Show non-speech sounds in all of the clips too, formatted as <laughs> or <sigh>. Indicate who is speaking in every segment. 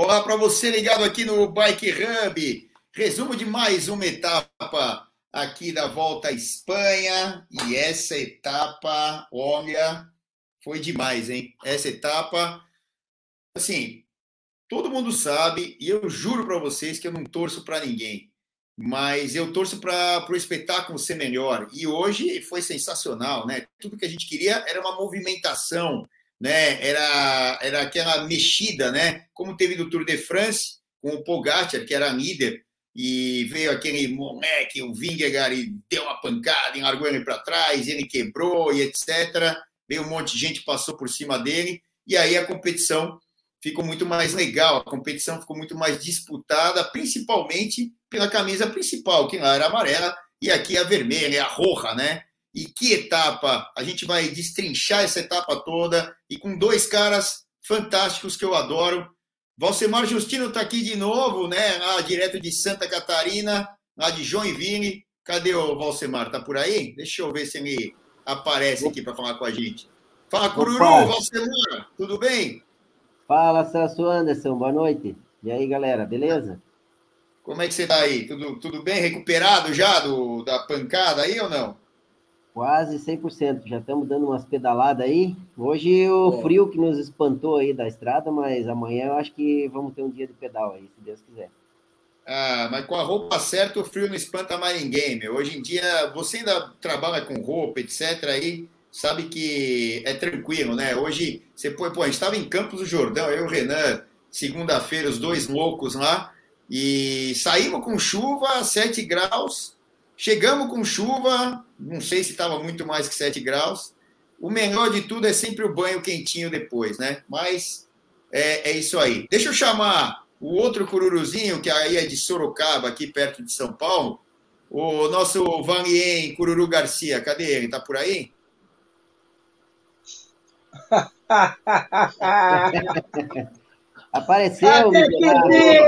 Speaker 1: Olá para você ligado aqui no Bike Hub. Resumo de mais uma etapa aqui da volta à Espanha. E essa etapa, olha, foi demais, hein? Essa etapa, assim, todo mundo sabe, e eu juro para vocês que eu não torço para ninguém, mas eu torço para o espetáculo ser melhor. E hoje foi sensacional, né? Tudo que a gente queria era uma movimentação né? Era, era aquela mexida, né? Como teve no Tour de France, com o Pogacar, que era líder, e veio aquele moleque, o Vingegaard, e deu uma pancada, e largou ele para trás, ele quebrou e etc. Veio um monte de gente, passou por cima dele, e aí a competição ficou muito mais legal, a competição ficou muito mais disputada, principalmente pela camisa principal, que lá era amarela, e aqui a vermelha, a roja, né? E que etapa! A gente vai destrinchar essa etapa toda e com dois caras fantásticos que eu adoro. Valsemar Justino está aqui de novo, né? Lá direto de Santa Catarina, lá de Joinville. Cadê o Valsemar? Está por aí? Deixa eu ver se ele aparece aqui para falar com a gente. Fala, Cururu. Valsemar, tudo bem?
Speaker 2: Fala, Celso Anderson, boa noite. E aí, galera, beleza?
Speaker 1: Como é que você está aí? Tudo, tudo bem? Recuperado já do, da pancada aí ou não?
Speaker 2: Quase 100%. Já estamos dando umas pedaladas aí. Hoje o frio que nos espantou aí da estrada, mas amanhã eu acho que vamos ter um dia de pedal aí, se Deus quiser.
Speaker 1: Ah, mas com a roupa certa, o frio não espanta mais ninguém, meu. Hoje em dia, você ainda trabalha com roupa, etc. aí, sabe que é tranquilo, né? Hoje, você põe, pô, a gente estava em Campos do Jordão, eu e o Renan, segunda-feira, os dois loucos lá, e saímos com chuva, 7 graus, Chegamos com chuva, não sei se estava muito mais que 7 graus. O melhor de tudo é sempre o banho quentinho depois, né? Mas é, é isso aí. Deixa eu chamar o outro cururuzinho, que aí é de Sorocaba, aqui perto de São Paulo. O nosso Vanien Cururu Garcia. Cadê ele? Tá por aí? <laughs>
Speaker 2: Apareceu,
Speaker 3: Até que vim!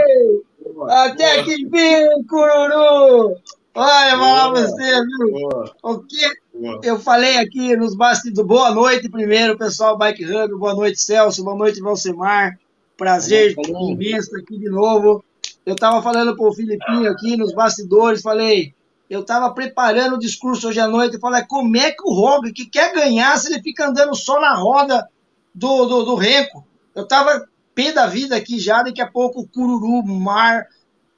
Speaker 3: Até que vim, Cururu! Olha, vou você, viu? Boa. O que boa. eu falei aqui nos bastidores. Boa noite, primeiro, pessoal Bike Hub. Boa noite, Celso. Boa noite, Valsemar. Prazer imenso aqui de novo. Eu estava falando para o Filipinho aqui nos bastidores, falei, eu estava preparando o discurso hoje à noite e falei, como é que o Roglic que quer ganhar se ele fica andando só na roda do, do, do Renko? Eu estava pé da vida aqui já, daqui a pouco o Cururu, Mar,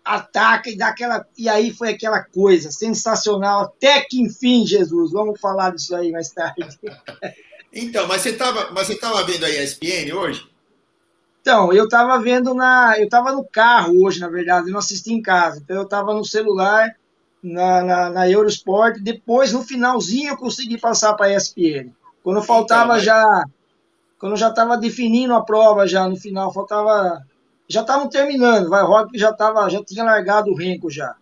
Speaker 3: ataca e dá aquela. E aí foi aquela coisa sensacional, até que enfim, Jesus. Vamos falar disso aí mais tarde. <laughs>
Speaker 1: Então, mas você estava mas você tava vendo a ESPN hoje?
Speaker 3: Então, eu estava vendo na. Eu estava no carro hoje, na verdade, eu não assisti em casa. Então eu estava no celular, na, na, na, Eurosport. Depois, no finalzinho, eu consegui passar para a ESPN. Quando faltava então, mas... já. Quando já estava definindo a prova, já no final, faltava já estavam terminando, vai, Rock já tava, já tinha largado o Renko já.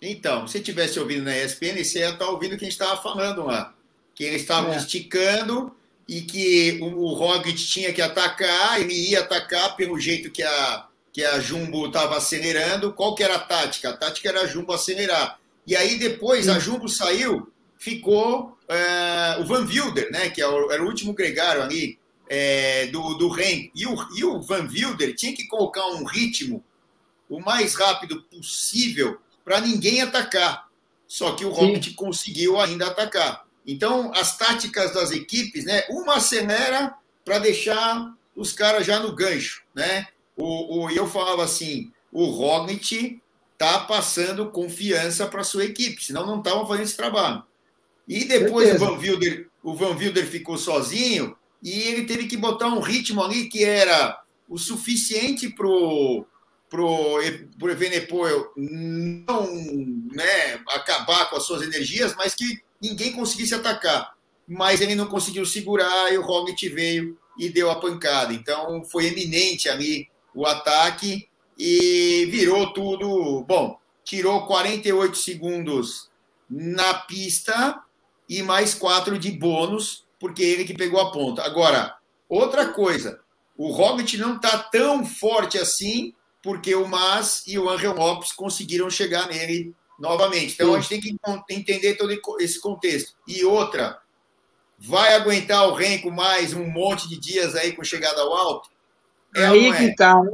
Speaker 1: Então, se tivesse ouvido na ESPN, você ia estar ouvindo o que a gente estava falando lá. Que eles estavam é. esticando e que o, o Roglic tinha que atacar, ele ia atacar pelo jeito que a, que a Jumbo estava acelerando. Qual que era a tática? A tática era a Jumbo acelerar. E aí depois a Jumbo saiu, ficou é, o Van Wilder, né, que é era o último gregário ali, é, do, do Ren. E o, e o Van Wilder tinha que colocar um ritmo o mais rápido possível para ninguém atacar. Só que o Roglic conseguiu ainda atacar. Então, as táticas das equipes, né? Uma acelera para deixar os caras já no gancho, né? O, o, eu falava assim, o Roglic tá passando confiança para sua equipe, senão não estavam fazendo esse trabalho. E depois o Van, Wilder, o Van Wilder ficou sozinho, e ele teve que botar um ritmo ali que era o suficiente para o pro, pro Evenepoel não né, acabar com as suas energias, mas que ninguém conseguisse atacar. Mas ele não conseguiu segurar e o Roglic veio e deu a pancada. Então foi eminente ali o ataque e virou tudo. Bom, tirou 48 segundos na pista e mais quatro de bônus porque ele que pegou a ponta. Agora, outra coisa, o Roglic não está tão forte assim, porque o Mas e o Angel Lopes conseguiram chegar nele novamente. Então, a gente tem que entender todo esse contexto. E outra, vai aguentar o Renko mais um monte de dias aí com chegada ao alto?
Speaker 3: É aí que é? tá, né?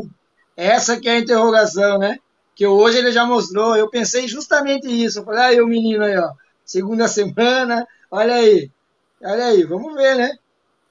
Speaker 3: Essa que é a interrogação, né? Que hoje ele já mostrou. Eu pensei justamente isso. Eu falei, aí o menino aí, ó. Segunda semana, olha aí. Olha aí, vamos ver, né?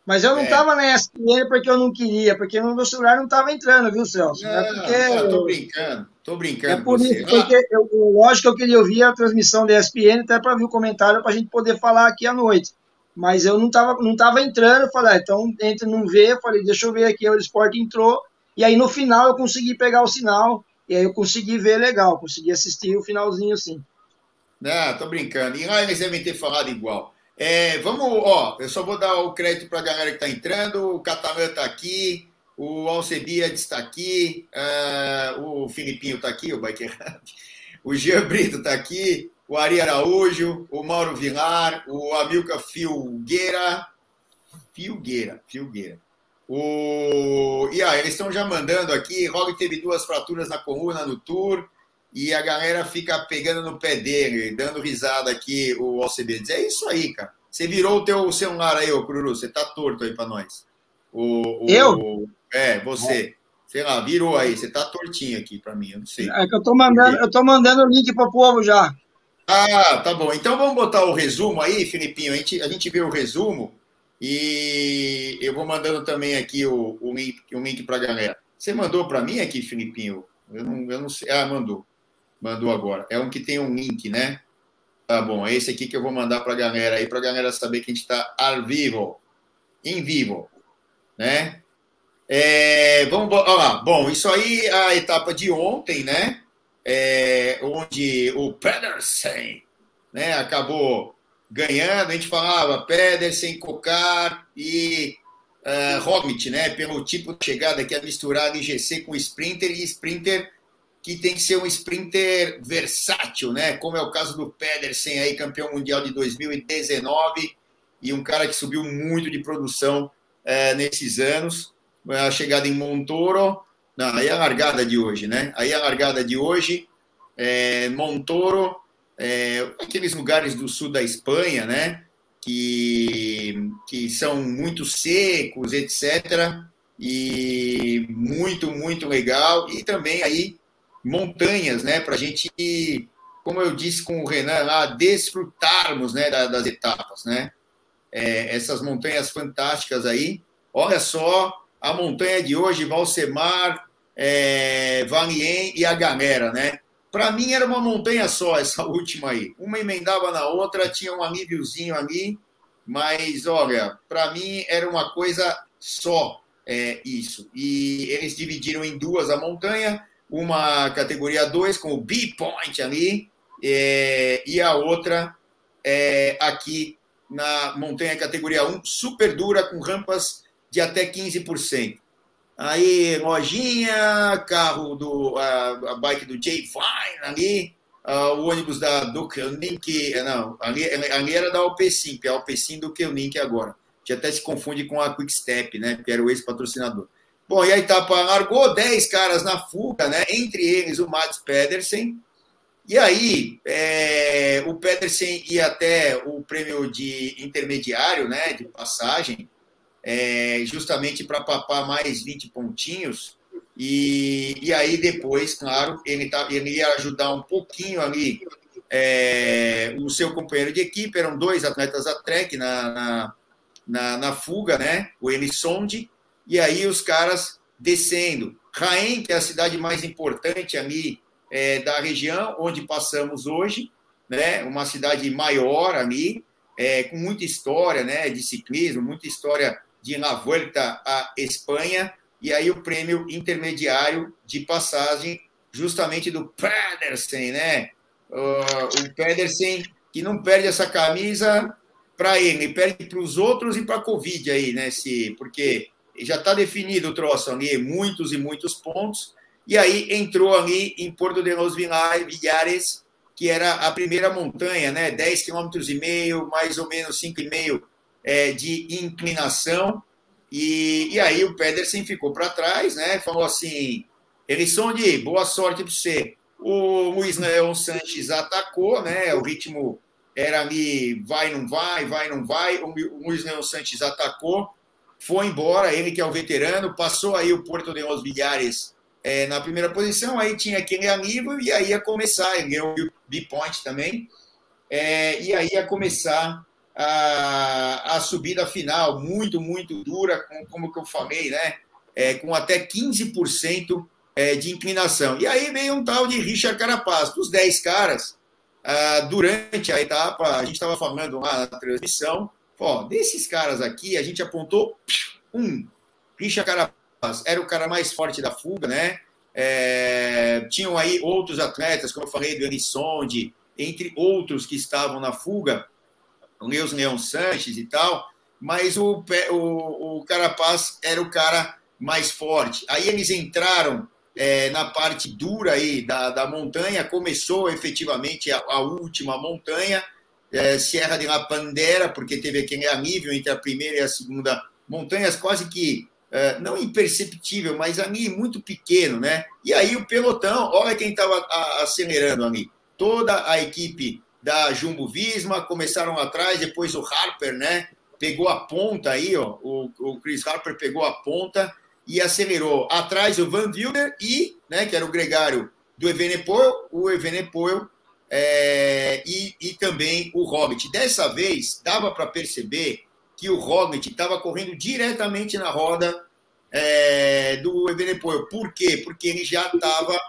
Speaker 3: Mas eu não estava é. na ESPN porque eu não queria, porque no meu celular não estava entrando, viu, Celso?
Speaker 1: Não, é porque. Eu tô brincando, tô brincando.
Speaker 3: É por isso, porque eu, lógico que eu queria ouvir a transmissão da ESPN, até para ver o comentário, para a gente poder falar aqui à noite. Mas eu não estava não tava entrando, eu falei, ah, então entre não ver, eu falei, deixa eu ver aqui, o Sport entrou, e aí no final eu consegui pegar o sinal, e aí eu consegui ver legal, consegui assistir o finalzinho sim.
Speaker 1: Não, tô brincando. E lá eles devem ter falado igual. É, vamos, ó, eu só vou dar o crédito para a galera que está entrando. O Catalã está aqui, o Alcebiades está aqui, uh, o Filipinho está aqui, o Biker o Jean Brito está aqui, o Ari Araújo, o Mauro Vilar, o Amilca Filgueira. Filgueira, Filgueira. O... E aí, eles estão já mandando aqui. Rogue teve duas fraturas na coluna no tour e a galera fica pegando no pé dele, dando risada aqui, o OCB diz, é isso aí, cara. Você virou o teu celular aí, ô Cururu, você tá torto aí para nós. O, o,
Speaker 3: eu?
Speaker 1: É, você. Sei lá, virou aí, você tá tortinho aqui para mim, eu não sei.
Speaker 3: É que eu tô mandando, eu tô mandando o link pro povo já.
Speaker 1: Ah, tá bom. Então vamos botar o resumo aí, Filipinho. A gente, a gente vê o resumo e eu vou mandando também aqui o, o link, o link pra galera. Você mandou para mim aqui, Filipinho? Eu não, eu não sei. Ah, mandou. Mandou agora. É um que tem um link, né? Tá bom, é esse aqui que eu vou mandar para a galera aí, para a galera saber que a gente está ao vivo, em vivo, né? É, vamos lá. Bom, isso aí a etapa de ontem, né? É, onde o Pedersen, né? Acabou ganhando. A gente falava Pedersen, Cocar e uh, Roglic, né? Pelo tipo de chegada que é misturar IGC com Sprinter e Sprinter que tem que ser um sprinter versátil, né? Como é o caso do Pedersen aí, campeão mundial de 2019 e um cara que subiu muito de produção é, nesses anos. A chegada em Montoro, não, aí é a largada de hoje, né? Aí é a largada de hoje, é, Montoro, é, aqueles lugares do sul da Espanha, né? Que, que são muito secos, etc. E muito, muito legal. E também aí montanhas, né, para a gente, como eu disse com o Renan lá, desfrutarmos né, das etapas, né? É, essas montanhas fantásticas aí. Olha só a montanha de hoje, Valsemar, é, Valien e a galera, né? Para mim era uma montanha só essa <laughs> última aí. Uma emendava na outra, tinha um alíviozinho ali, mas olha, para mim era uma coisa só é, isso. E eles dividiram em duas a montanha uma categoria 2 com o B-Point ali, é, e a outra é, aqui na montanha categoria 1, super dura, com rampas de até 15%. Aí, lojinha, carro do. A, a bike do Jay Fine ali, uh, o ônibus da Duke Link, não, ali, ali era da Alpecin, que é a Alpecin do Link agora. Que até se confunde com a Quick Step, né? Que era o ex-patrocinador. Bom, e a etapa largou 10 caras na fuga, né? Entre eles o Mads Pedersen. E aí, é, o Pedersen ia até o prêmio de intermediário, né? De passagem, é, justamente para papar mais 20 pontinhos. E, e aí, depois, claro, ele, tá, ele ia ajudar um pouquinho ali é, o seu companheiro de equipe. Eram dois atletas a trek na, na, na, na fuga, né? O Elisonde e aí os caras descendo. Raen, que é a cidade mais importante ali é, da região, onde passamos hoje, né? uma cidade maior ali, é, com muita história né? de ciclismo, muita história de La Vuelta à Espanha, e aí o prêmio intermediário de passagem justamente do Pedersen, né? Uh, o Pedersen que não perde essa camisa para ele perde para os outros e para a Covid aí, né? Se, porque já está definido o troço ali, muitos e muitos pontos, e aí entrou ali em Porto de los Villares, que era a primeira montanha, né, 10 km e meio, mais ou menos 5,5 é, de inclinação, e, e aí o Pedersen ficou para trás, né, falou assim, de boa sorte para você. O Luiz Leão Sanches atacou, né, o ritmo era ali, vai, não vai, vai, não vai, o Luiz Leão Sanches atacou, foi embora, ele que é o veterano, passou aí o Porto de los Villares é, na primeira posição, aí tinha aquele nível e aí ia começar, ele ganhou o B-Point também, é, e aí ia começar a, a subida final, muito, muito dura, com, como que eu falei, né? É, com até 15% é, de inclinação. E aí veio um tal de Richard Carapaz, dos 10 caras, ah, durante a etapa, a gente estava falando lá na transmissão, ó, desses caras aqui, a gente apontou um, Richard Carapaz, era o cara mais forte da fuga, né? É, tinham aí outros atletas, como eu falei, do Elisonde, entre outros que estavam na fuga, o Leos Leão Sanches e tal, mas o, o, o Carapaz era o cara mais forte. Aí eles entraram é, na parte dura aí da, da montanha, começou efetivamente a, a última montanha, é, Serra de la Pandera, porque teve aquele nível entre a primeira e a segunda montanhas, quase que é, não imperceptível, mas ali muito pequeno, né? E aí o pelotão, olha quem estava acelerando ali, toda a equipe da Jumbo Visma, começaram atrás, depois o Harper, né? Pegou a ponta aí, ó, o, o Chris Harper pegou a ponta e acelerou. Atrás o Van Wilder e, né, que era o gregário do Evenepoel, o Evenepoel é, e, e também o Hobbit. Dessa vez, dava para perceber que o Hobbit estava correndo diretamente na roda é, do Evenepoel. Por quê? Porque ele já estava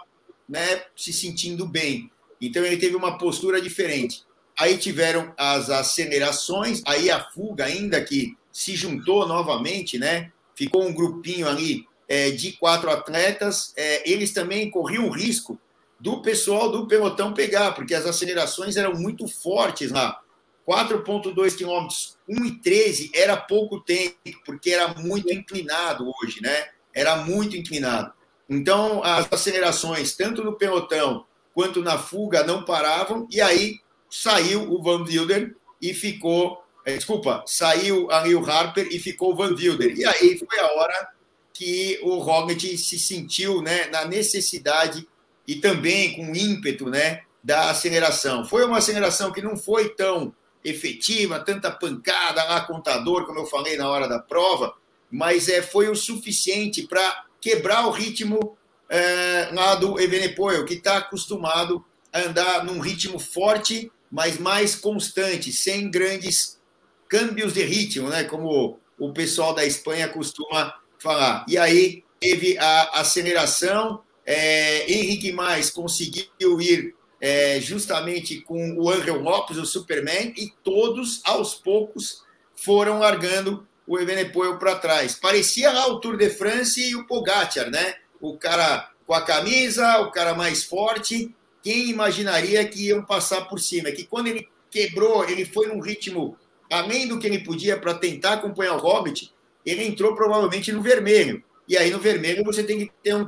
Speaker 1: né, se sentindo bem. Então ele teve uma postura diferente. Aí tiveram as acelerações, aí a fuga ainda que se juntou novamente, né? Ficou um grupinho ali é, de quatro atletas. É, eles também corriam o risco do pessoal do pelotão pegar, porque as acelerações eram muito fortes lá. 4,2 quilômetros, 1,13 era pouco tempo, porque era muito inclinado hoje, né? Era muito inclinado. Então, as acelerações, tanto no pelotão quanto na fuga não paravam, e aí saiu o Van Wilder e ficou. É, desculpa, saiu ali o Harper e ficou o Van Wilder. E aí foi a hora que o Roglic se sentiu né, na necessidade e também com ímpeto né, da aceleração. Foi uma aceleração que não foi tão efetiva, tanta pancada lá, contador, como eu falei na hora da prova, mas é, foi o suficiente para quebrar o ritmo é, lá do Evenepoel, que está acostumado a andar num ritmo forte, mas mais constante, sem grandes câmbios de ritmo, né? Como o pessoal da Espanha costuma falar. E aí teve a aceleração. É, Henrique Mais conseguiu ir é, justamente com o Angel Lopes, o Superman, e todos, aos poucos, foram largando o Evenepoel para trás. Parecia lá o Tour de France e o Pogacar, né? o cara com a camisa, o cara mais forte. Quem imaginaria que iam passar por cima? Que quando ele quebrou, ele foi num ritmo além do que ele podia para tentar acompanhar o Hobbit, ele entrou provavelmente no vermelho. E aí no vermelho você tem que ter um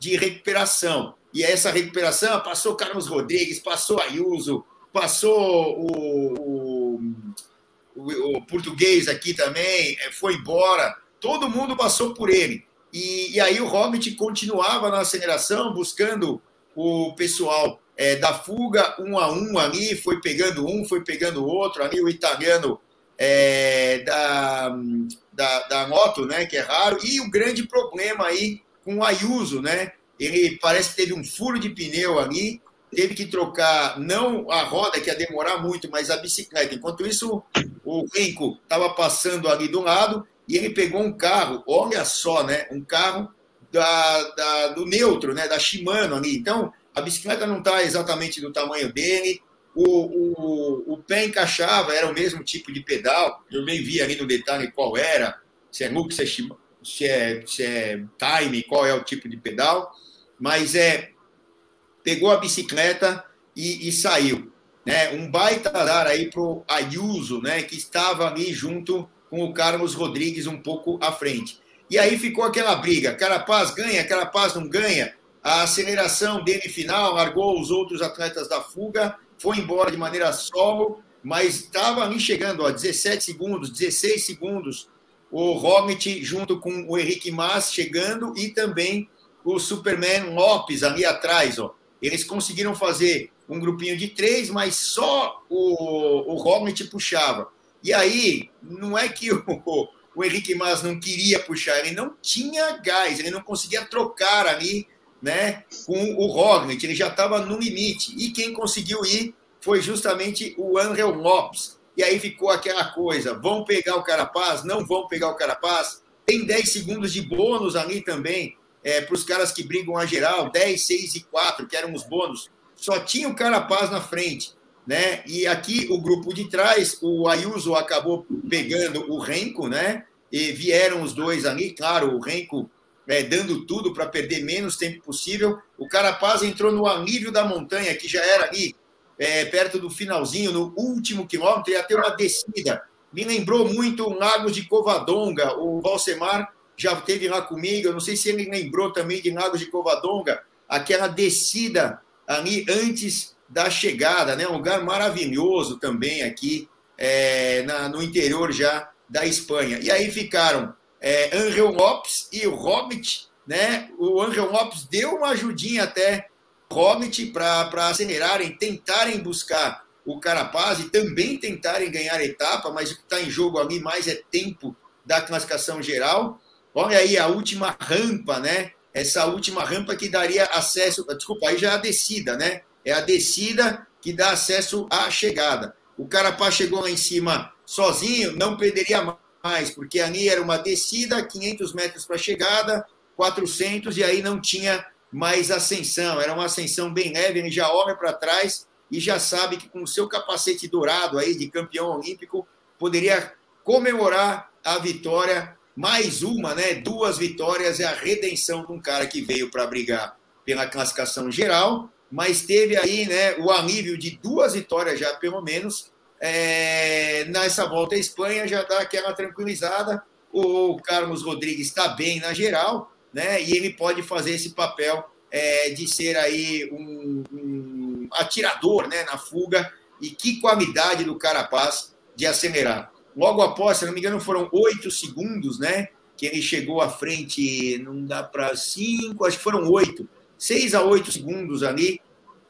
Speaker 1: de recuperação. E essa recuperação passou Carlos Rodrigues, passou Ayuso, passou o, o, o, português aqui também, é, foi embora. Todo mundo passou por ele. E, e aí o Hobbit continuava na aceleração, buscando o pessoal é, da fuga, um a um ali, foi pegando um, foi pegando outro, ali o italiano é, da, da, da, moto, né, que é raro, e o grande problema aí com o Ayuso, né, ele parece que teve um furo de pneu ali, teve que trocar não a roda, que ia demorar muito, mas a bicicleta. Enquanto isso, o Renko estava passando ali do lado, e ele pegou um carro, olha só, né? Um carro da, da, do neutro, né? Da Shimano ali. Então, a bicicleta não está exatamente do tamanho dele. O, o, o pé encaixava, era o mesmo tipo de pedal. Eu nem vi ali no detalhe qual era, se é Lux, se é, se é, se é Time, qual é o tipo de pedal. Mas é pegou a bicicleta e, e saiu. Né? Um baita dar aí para o Ayuso, né? que estava ali junto com o Carlos Rodrigues um pouco à frente. E aí ficou aquela briga: Carapaz ganha, Carapaz não ganha. A aceleração dele final largou os outros atletas da fuga, foi embora de maneira solo, mas estava ali chegando a 17 segundos, 16 segundos. O Roglic junto com o Henrique Mas chegando e também o Superman Lopes ali atrás. Ó. Eles conseguiram fazer um grupinho de três, mas só o, o puxava. E aí, não é que o, <laughs> o o Henrique Mas não queria puxar, ele não tinha gás, ele não conseguia trocar ali né, com o Roglic, ele já estava no limite. E quem conseguiu ir foi justamente o Angel Lopes. E aí ficou aquela coisa: vão pegar o Carapaz? Não vão pegar o Carapaz? Tem 10 segundos de bônus ali também é, para os caras que brigam a geral: 10, 6 e 4, que eram os bônus. Só tinha o Carapaz na frente. Né? E aqui o grupo de trás, o Ayuso acabou pegando o Renko, né? E vieram os dois ali, claro, o Renko é, dando tudo para perder menos tempo possível. O Carapaz entrou no alívio da montanha, que já era ali é, perto do finalzinho, no último quilômetro, ia ter uma descida. Me lembrou muito o Lagos de Covadonga. O Valsemar já esteve lá comigo. Eu não sei se ele lembrou também de Lagos de Covadonga, aquela descida ali antes da chegada, né? Um lugar maravilhoso também aqui é, na, no interior já da Espanha. E aí ficaram é, Angel Lopes e o Hobbit, né? O Angel Lopes deu uma ajudinha até Hobbit para acelerarem, tentarem buscar o Carapaz e também tentarem ganhar etapa, mas o que está em jogo ali mais é tempo da classificação geral. Olha aí a última rampa, né? Essa última rampa que daria acesso. Desculpa, aí já é a descida, né? É a descida que dá acesso à chegada. O Carapaz chegou lá em cima sozinho, não perderia mais, porque ali era uma descida, 500 metros para chegada, 400, e aí não tinha mais ascensão. Era uma ascensão bem leve, ele já olha para trás e já sabe que com o seu capacete dourado aí de campeão olímpico, poderia comemorar a vitória, mais uma, né? Duas vitórias é a redenção de um cara que veio para brigar pela classificação geral, mas teve aí, né, o alívio de duas vitórias já, pelo menos, é, nessa volta à Espanha já dá aquela tranquilizada. O Carlos Rodrigues está bem na geral, né? E ele pode fazer esse papel é, de ser aí um, um, atirador, né, na fuga. E que qualidade do Carapaz de acelerar. Logo após, se não me engano, foram oito segundos, né? Que ele chegou à frente, não dá para cinco, acho que foram oito, seis a oito segundos ali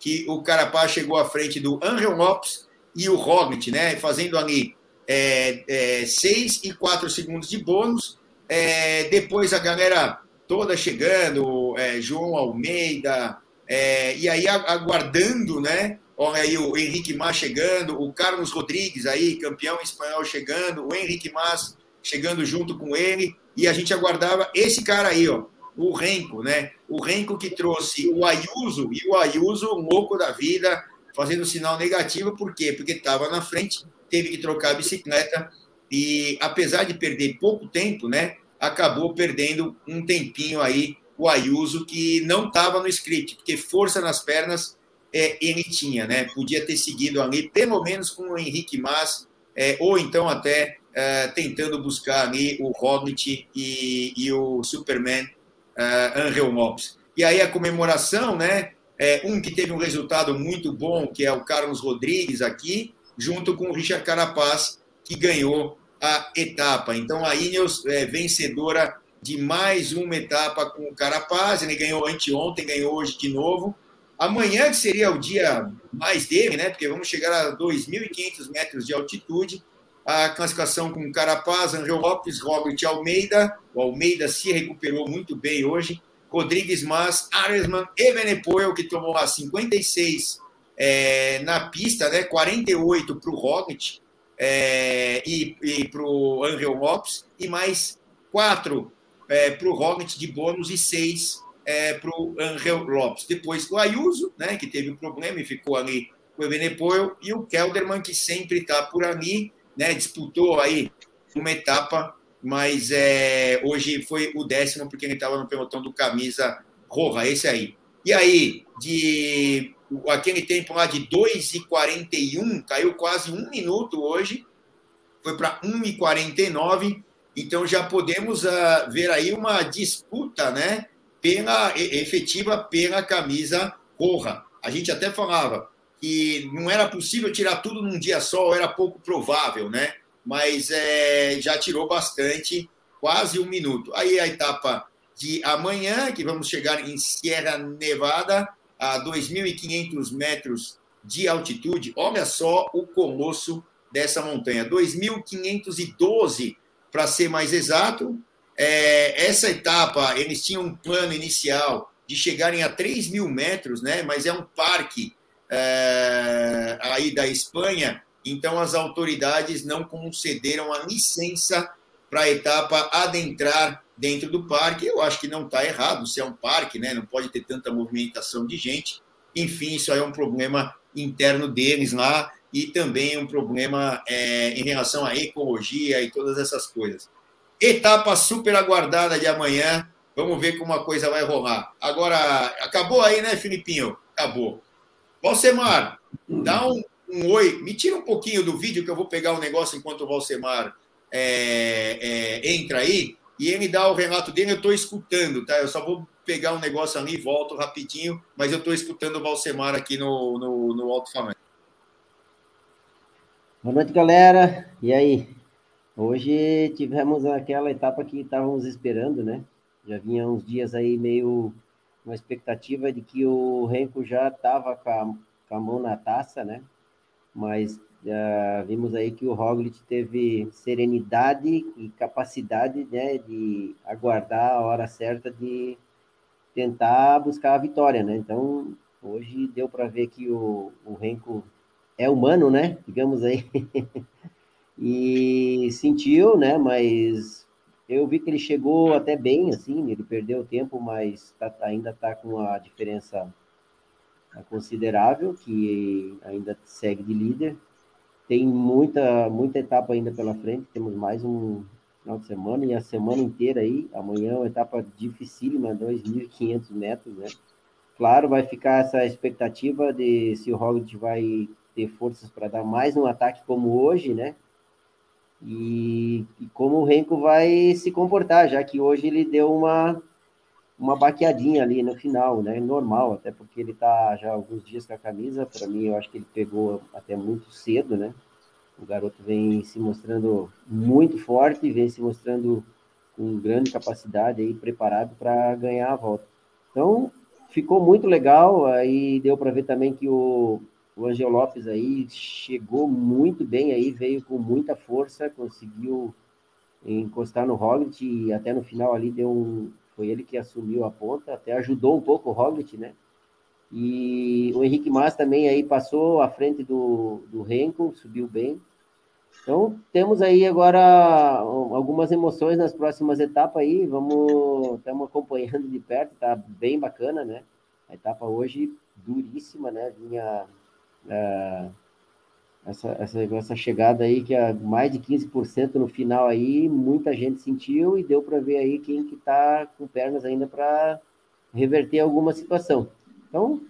Speaker 1: que o Carapaz chegou à frente do Angel Lopes e o Roglic, né? Fazendo ali é, é, seis e quatro segundos de bônus. É, depois a galera toda chegando, é, João Almeida, é, e aí aguardando, né? Olha aí o Henrique Mas chegando, o Carlos Rodrigues aí, campeão espanhol chegando, o Henrique Mas chegando junto com ele, e a gente aguardava esse cara aí, ó, o Renko, né? O Renko que trouxe o Ayuso, e o Ayuso, louco da vida, fazendo sinal negativo, por quê? Porque estava na frente, teve que trocar a bicicleta e, apesar de perder pouco tempo, né, acabou perdendo um tempinho aí o Ayuso, que não estava no script, porque força nas pernas é, ele tinha, né? Podia ter seguido ali, pelo menos com o Henrique Mas, é, ou então até é, tentando buscar ali o Roglic e, e o Superman uh, Angel Lopes. E aí a comemoração, né? É, um que teve um resultado muito bom, que é o Carlos Rodrigues aqui, junto com o Richard Carapaz, que ganhou a etapa. Então a Ineos é vencedora de mais uma etapa com o Carapaz, ele ganhou anteontem, ganhou hoje de novo. Amanhã que seria o dia mais dele, né? Porque vamos chegar a 2.500 metros de altitude. A classificação com Carapaz, Angel Lopes, Robert Almeida. O Almeida se recuperou muito bem hoje. Rodrigues Mas, Aresman e Venepoel, que tomou lá 56 é, na pista, né? 48 para o Roglic é, e, e para o Angel Lopes, e mais quatro é, para o Roglic de bônus e seis é, para o Angel Lopes. Depois o Ayuso, né, que teve um problema e ficou ali com o Venepoel, e o Kelderman, que sempre está por ali, né, disputou aí uma etapa mas é, hoje foi o décimo, porque ele estava no pelotão do camisa roja, esse aí. E aí, de aquele tempo lá de 2,41, caiu quase um minuto hoje, foi para 1,49, então já podemos uh, ver aí uma disputa, né, pela, efetiva pela camisa roja. A gente até falava que não era possível tirar tudo num dia só, era pouco provável, né? mas é, já tirou bastante, quase um minuto. Aí a etapa de amanhã, que vamos chegar em Sierra Nevada, a 2.500 metros de altitude. Olha só o colosso dessa montanha, 2.512 para ser mais exato. É, essa etapa, eles tinham um plano inicial de chegarem a 3 mil metros, né? mas é um parque é, aí da Espanha, então as autoridades não concederam a licença para a etapa adentrar dentro do parque. Eu acho que não está errado, se é um parque, né? não pode ter tanta movimentação de gente. Enfim, isso aí é um problema interno deles lá e também um problema é, em relação à ecologia e todas essas coisas. Etapa super aguardada de amanhã. Vamos ver como a coisa vai rolar. Agora, acabou aí, né, Filipinho? Acabou. Valsemar, dá um, um oi. Me tira um pouquinho do vídeo que eu vou pegar o um negócio enquanto o Valsemar é, é, entra aí. E ele dá o relato dele, eu estou escutando, tá? Eu só vou pegar um negócio ali e volto rapidinho, mas eu estou escutando o Valsemar aqui no, no, no alto-falante.
Speaker 2: Boa noite, galera. E aí? Hoje tivemos aquela etapa que estávamos esperando, né? Já vinha uns dias aí meio uma expectativa de que o Renko já estava com, com, a mão na taça, né? Mas uh, vimos aí que o Roglic teve serenidade e capacidade né, de aguardar a hora certa de tentar buscar a vitória, né? Então, hoje deu para ver que o, o Renko é humano, né? Digamos aí. <laughs> e sentiu, né? Mas eu vi que ele chegou até bem, assim, ele perdeu tempo, mas tá, ainda está com a diferença considerável, que ainda segue de líder. Tem muita, muita etapa ainda pela frente, temos mais um final de semana e a semana inteira aí. Amanhã é uma etapa dificílima, 2.500 metros, né? Claro, vai ficar essa expectativa de se o Roglic vai ter forças para dar mais um ataque como hoje, né? E, e, como o Renko vai se comportar, já que hoje ele deu uma, uma baqueadinha ali no final, né? Normal, até porque ele tá já alguns dias com a camisa. Para mim, eu acho que ele pegou até muito cedo, né? O garoto vem se mostrando muito forte, vem se mostrando com grande capacidade aí, preparado para ganhar a volta. Então, ficou muito legal. Aí deu para ver também que o, o Angel Lopes aí chegou muito bem aí, veio com muita força, conseguiu encostar no Roglic e até no final ali deu um, foi ele que assumiu a ponta, até ajudou um pouco o Roglic, né? E o Henrique Mas também aí passou à frente do, do Renko, subiu bem. Então, temos aí agora algumas emoções nas próximas etapas aí, vamos, estamos acompanhando de perto, tá bem bacana, né? A etapa hoje duríssima, né? Vinha é, essa, essa, essa chegada aí, que é mais de 15% no final aí, muita gente sentiu e deu para ver aí quem que está com pernas ainda para reverter alguma situação. Então,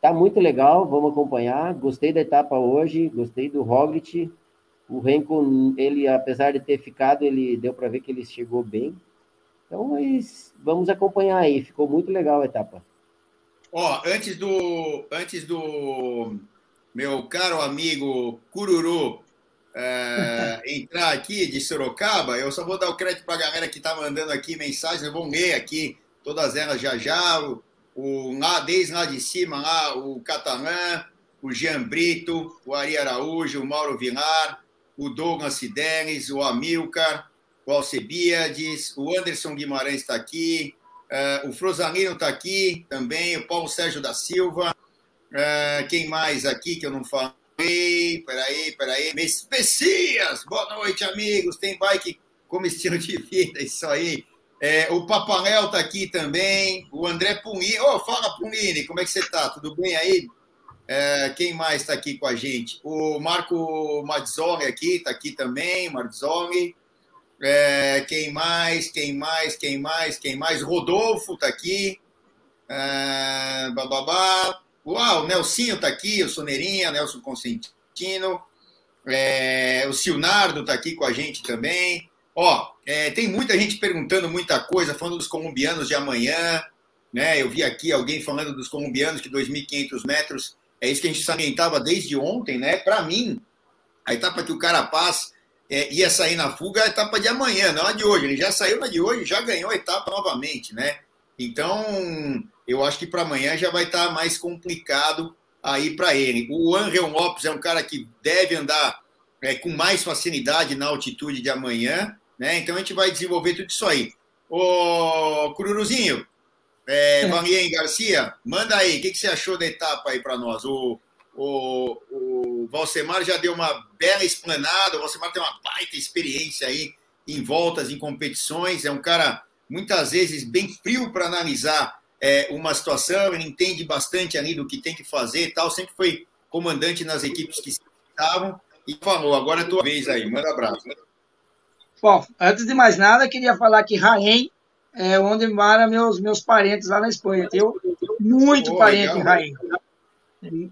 Speaker 2: tá muito legal, vamos acompanhar. Gostei da etapa hoje, gostei do Roglic. O Renko, ele, apesar de ter ficado, ele deu para ver que ele chegou bem. Então, mas vamos acompanhar aí. Ficou muito legal a etapa.
Speaker 1: Ó, antes do antes do meu caro amigo Cururu é, <laughs> entrar aqui de Sorocaba, eu só vou dar o crédito para a galera que está mandando aqui mensagens, eu vou ler aqui todas elas já já, o, o, lá, desde lá de cima, lá, o Catalã, o Jean Brito, o Ari Araújo, o Mauro Vilar, o Douglas Sidenes, o Amilcar, o Alcebiades, o Anderson Guimarães está aqui, uh, o Frosalino está aqui também, o Paulo Sérgio da Silva, Uh, quem mais aqui que eu não falei? Peraí, peraí. Messias! Boa noite, amigos. Tem bike como estilo de vida, isso aí. É, o Papaléu está aqui também. O André Punini. Ô, oh, fala, Punini, como é que você está? Tudo bem aí? É, quem mais está aqui com a gente? O Marco Mazzoli aqui, está aqui também, Mazzoli. É, quem mais? Quem mais? Quem mais? Quem mais? Rodolfo está aqui. É, bababá. Uau, o Nelsinho está aqui, o Soneirinha, Nelson Constantino. É, o Silnardo está aqui com a gente também. Ó, é, tem muita gente perguntando muita coisa, falando dos colombianos de amanhã. Né? Eu vi aqui alguém falando dos colombianos que 2.500 metros é isso que a gente salientava desde ontem, né? Para mim, a etapa que o Carapaz é, ia sair na fuga é a etapa de amanhã, não a de hoje. Ele já saiu na de hoje, já ganhou a etapa novamente, né? Então, eu acho que para amanhã já vai estar tá mais complicado aí para ele. O Angel Lopes é um cara que deve andar é, com mais facilidade na altitude de amanhã, né? Então a gente vai desenvolver tudo isso aí. Ô, Cururuzinho, é, é. Garcia, manda aí, o que, que você achou da etapa aí para nós? O, o, o Valsemar já deu uma bela explanada, o Valsemar tem uma baita experiência aí em voltas, em competições, é um cara muitas vezes bem frio para analisar é, uma situação, ele entende bastante ali do que tem que fazer e tal, sempre foi comandante nas equipes que estavam e falou, agora é a tua vez aí, manda abraço.
Speaker 3: Bom, antes de mais nada, queria falar que Raém é onde moram meus, meus parentes lá na Espanha. Tenho muito oh, parente legal. em Raém.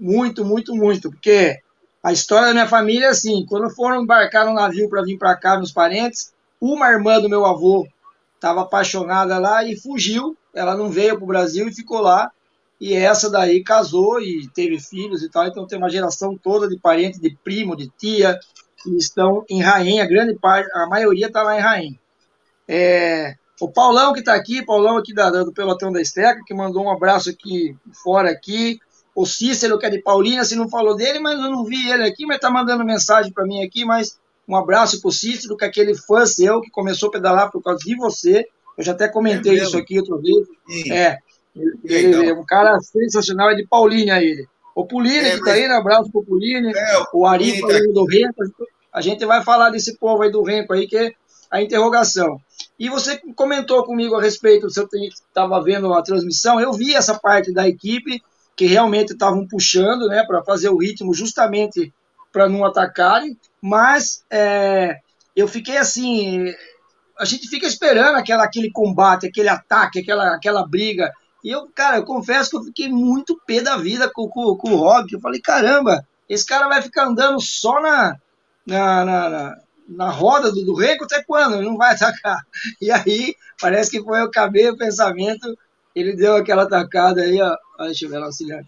Speaker 3: Muito, muito, muito, porque a história da minha família é assim, quando foram embarcar no navio para vir para cá, meus parentes, uma irmã do meu avô estava apaixonada lá e fugiu, ela não veio para o Brasil e ficou lá, e essa daí casou e teve filhos e tal, então tem uma geração toda de parente, de primo, de tia, que estão em Rainha, a grande parte, a maioria está lá em Rainha. É, o Paulão que está aqui, Paulão aqui da, do Pelotão da Esteca, que mandou um abraço aqui fora aqui, o Cícero, que é de Paulina, se não falou dele, mas eu não vi ele aqui, mas está mandando mensagem para mim aqui, mas um abraço para o Cícero, que é aquele fã seu que começou a pedalar por causa de você, eu já até comentei é isso aqui outra vez, Sim. é, ele, é um cara sensacional, é de Paulínia ele. O Puline é, que tá aí, né? Abraço pro Puline. É, o Ari falando tá... do Renko. A gente vai falar desse povo aí do Renko aí, que é a interrogação. E você comentou comigo a respeito, se eu estava vendo a transmissão, eu vi essa parte da equipe que realmente estavam puxando, né, para fazer o ritmo justamente para não atacarem, mas é, eu fiquei assim, a gente fica esperando aquela, aquele combate, aquele ataque, aquela, aquela briga, e eu, cara, eu confesso que eu fiquei muito pé da vida com, com, com o Rob. Eu falei, caramba, esse cara vai ficar andando só na, na, na, na, na roda do, do Renko até quando? Ele não vai atacar. <laughs> E aí, parece que foi o cabelo, o pensamento, ele deu aquela atacada aí, ó. Deixa eu ver lá, auxiliar.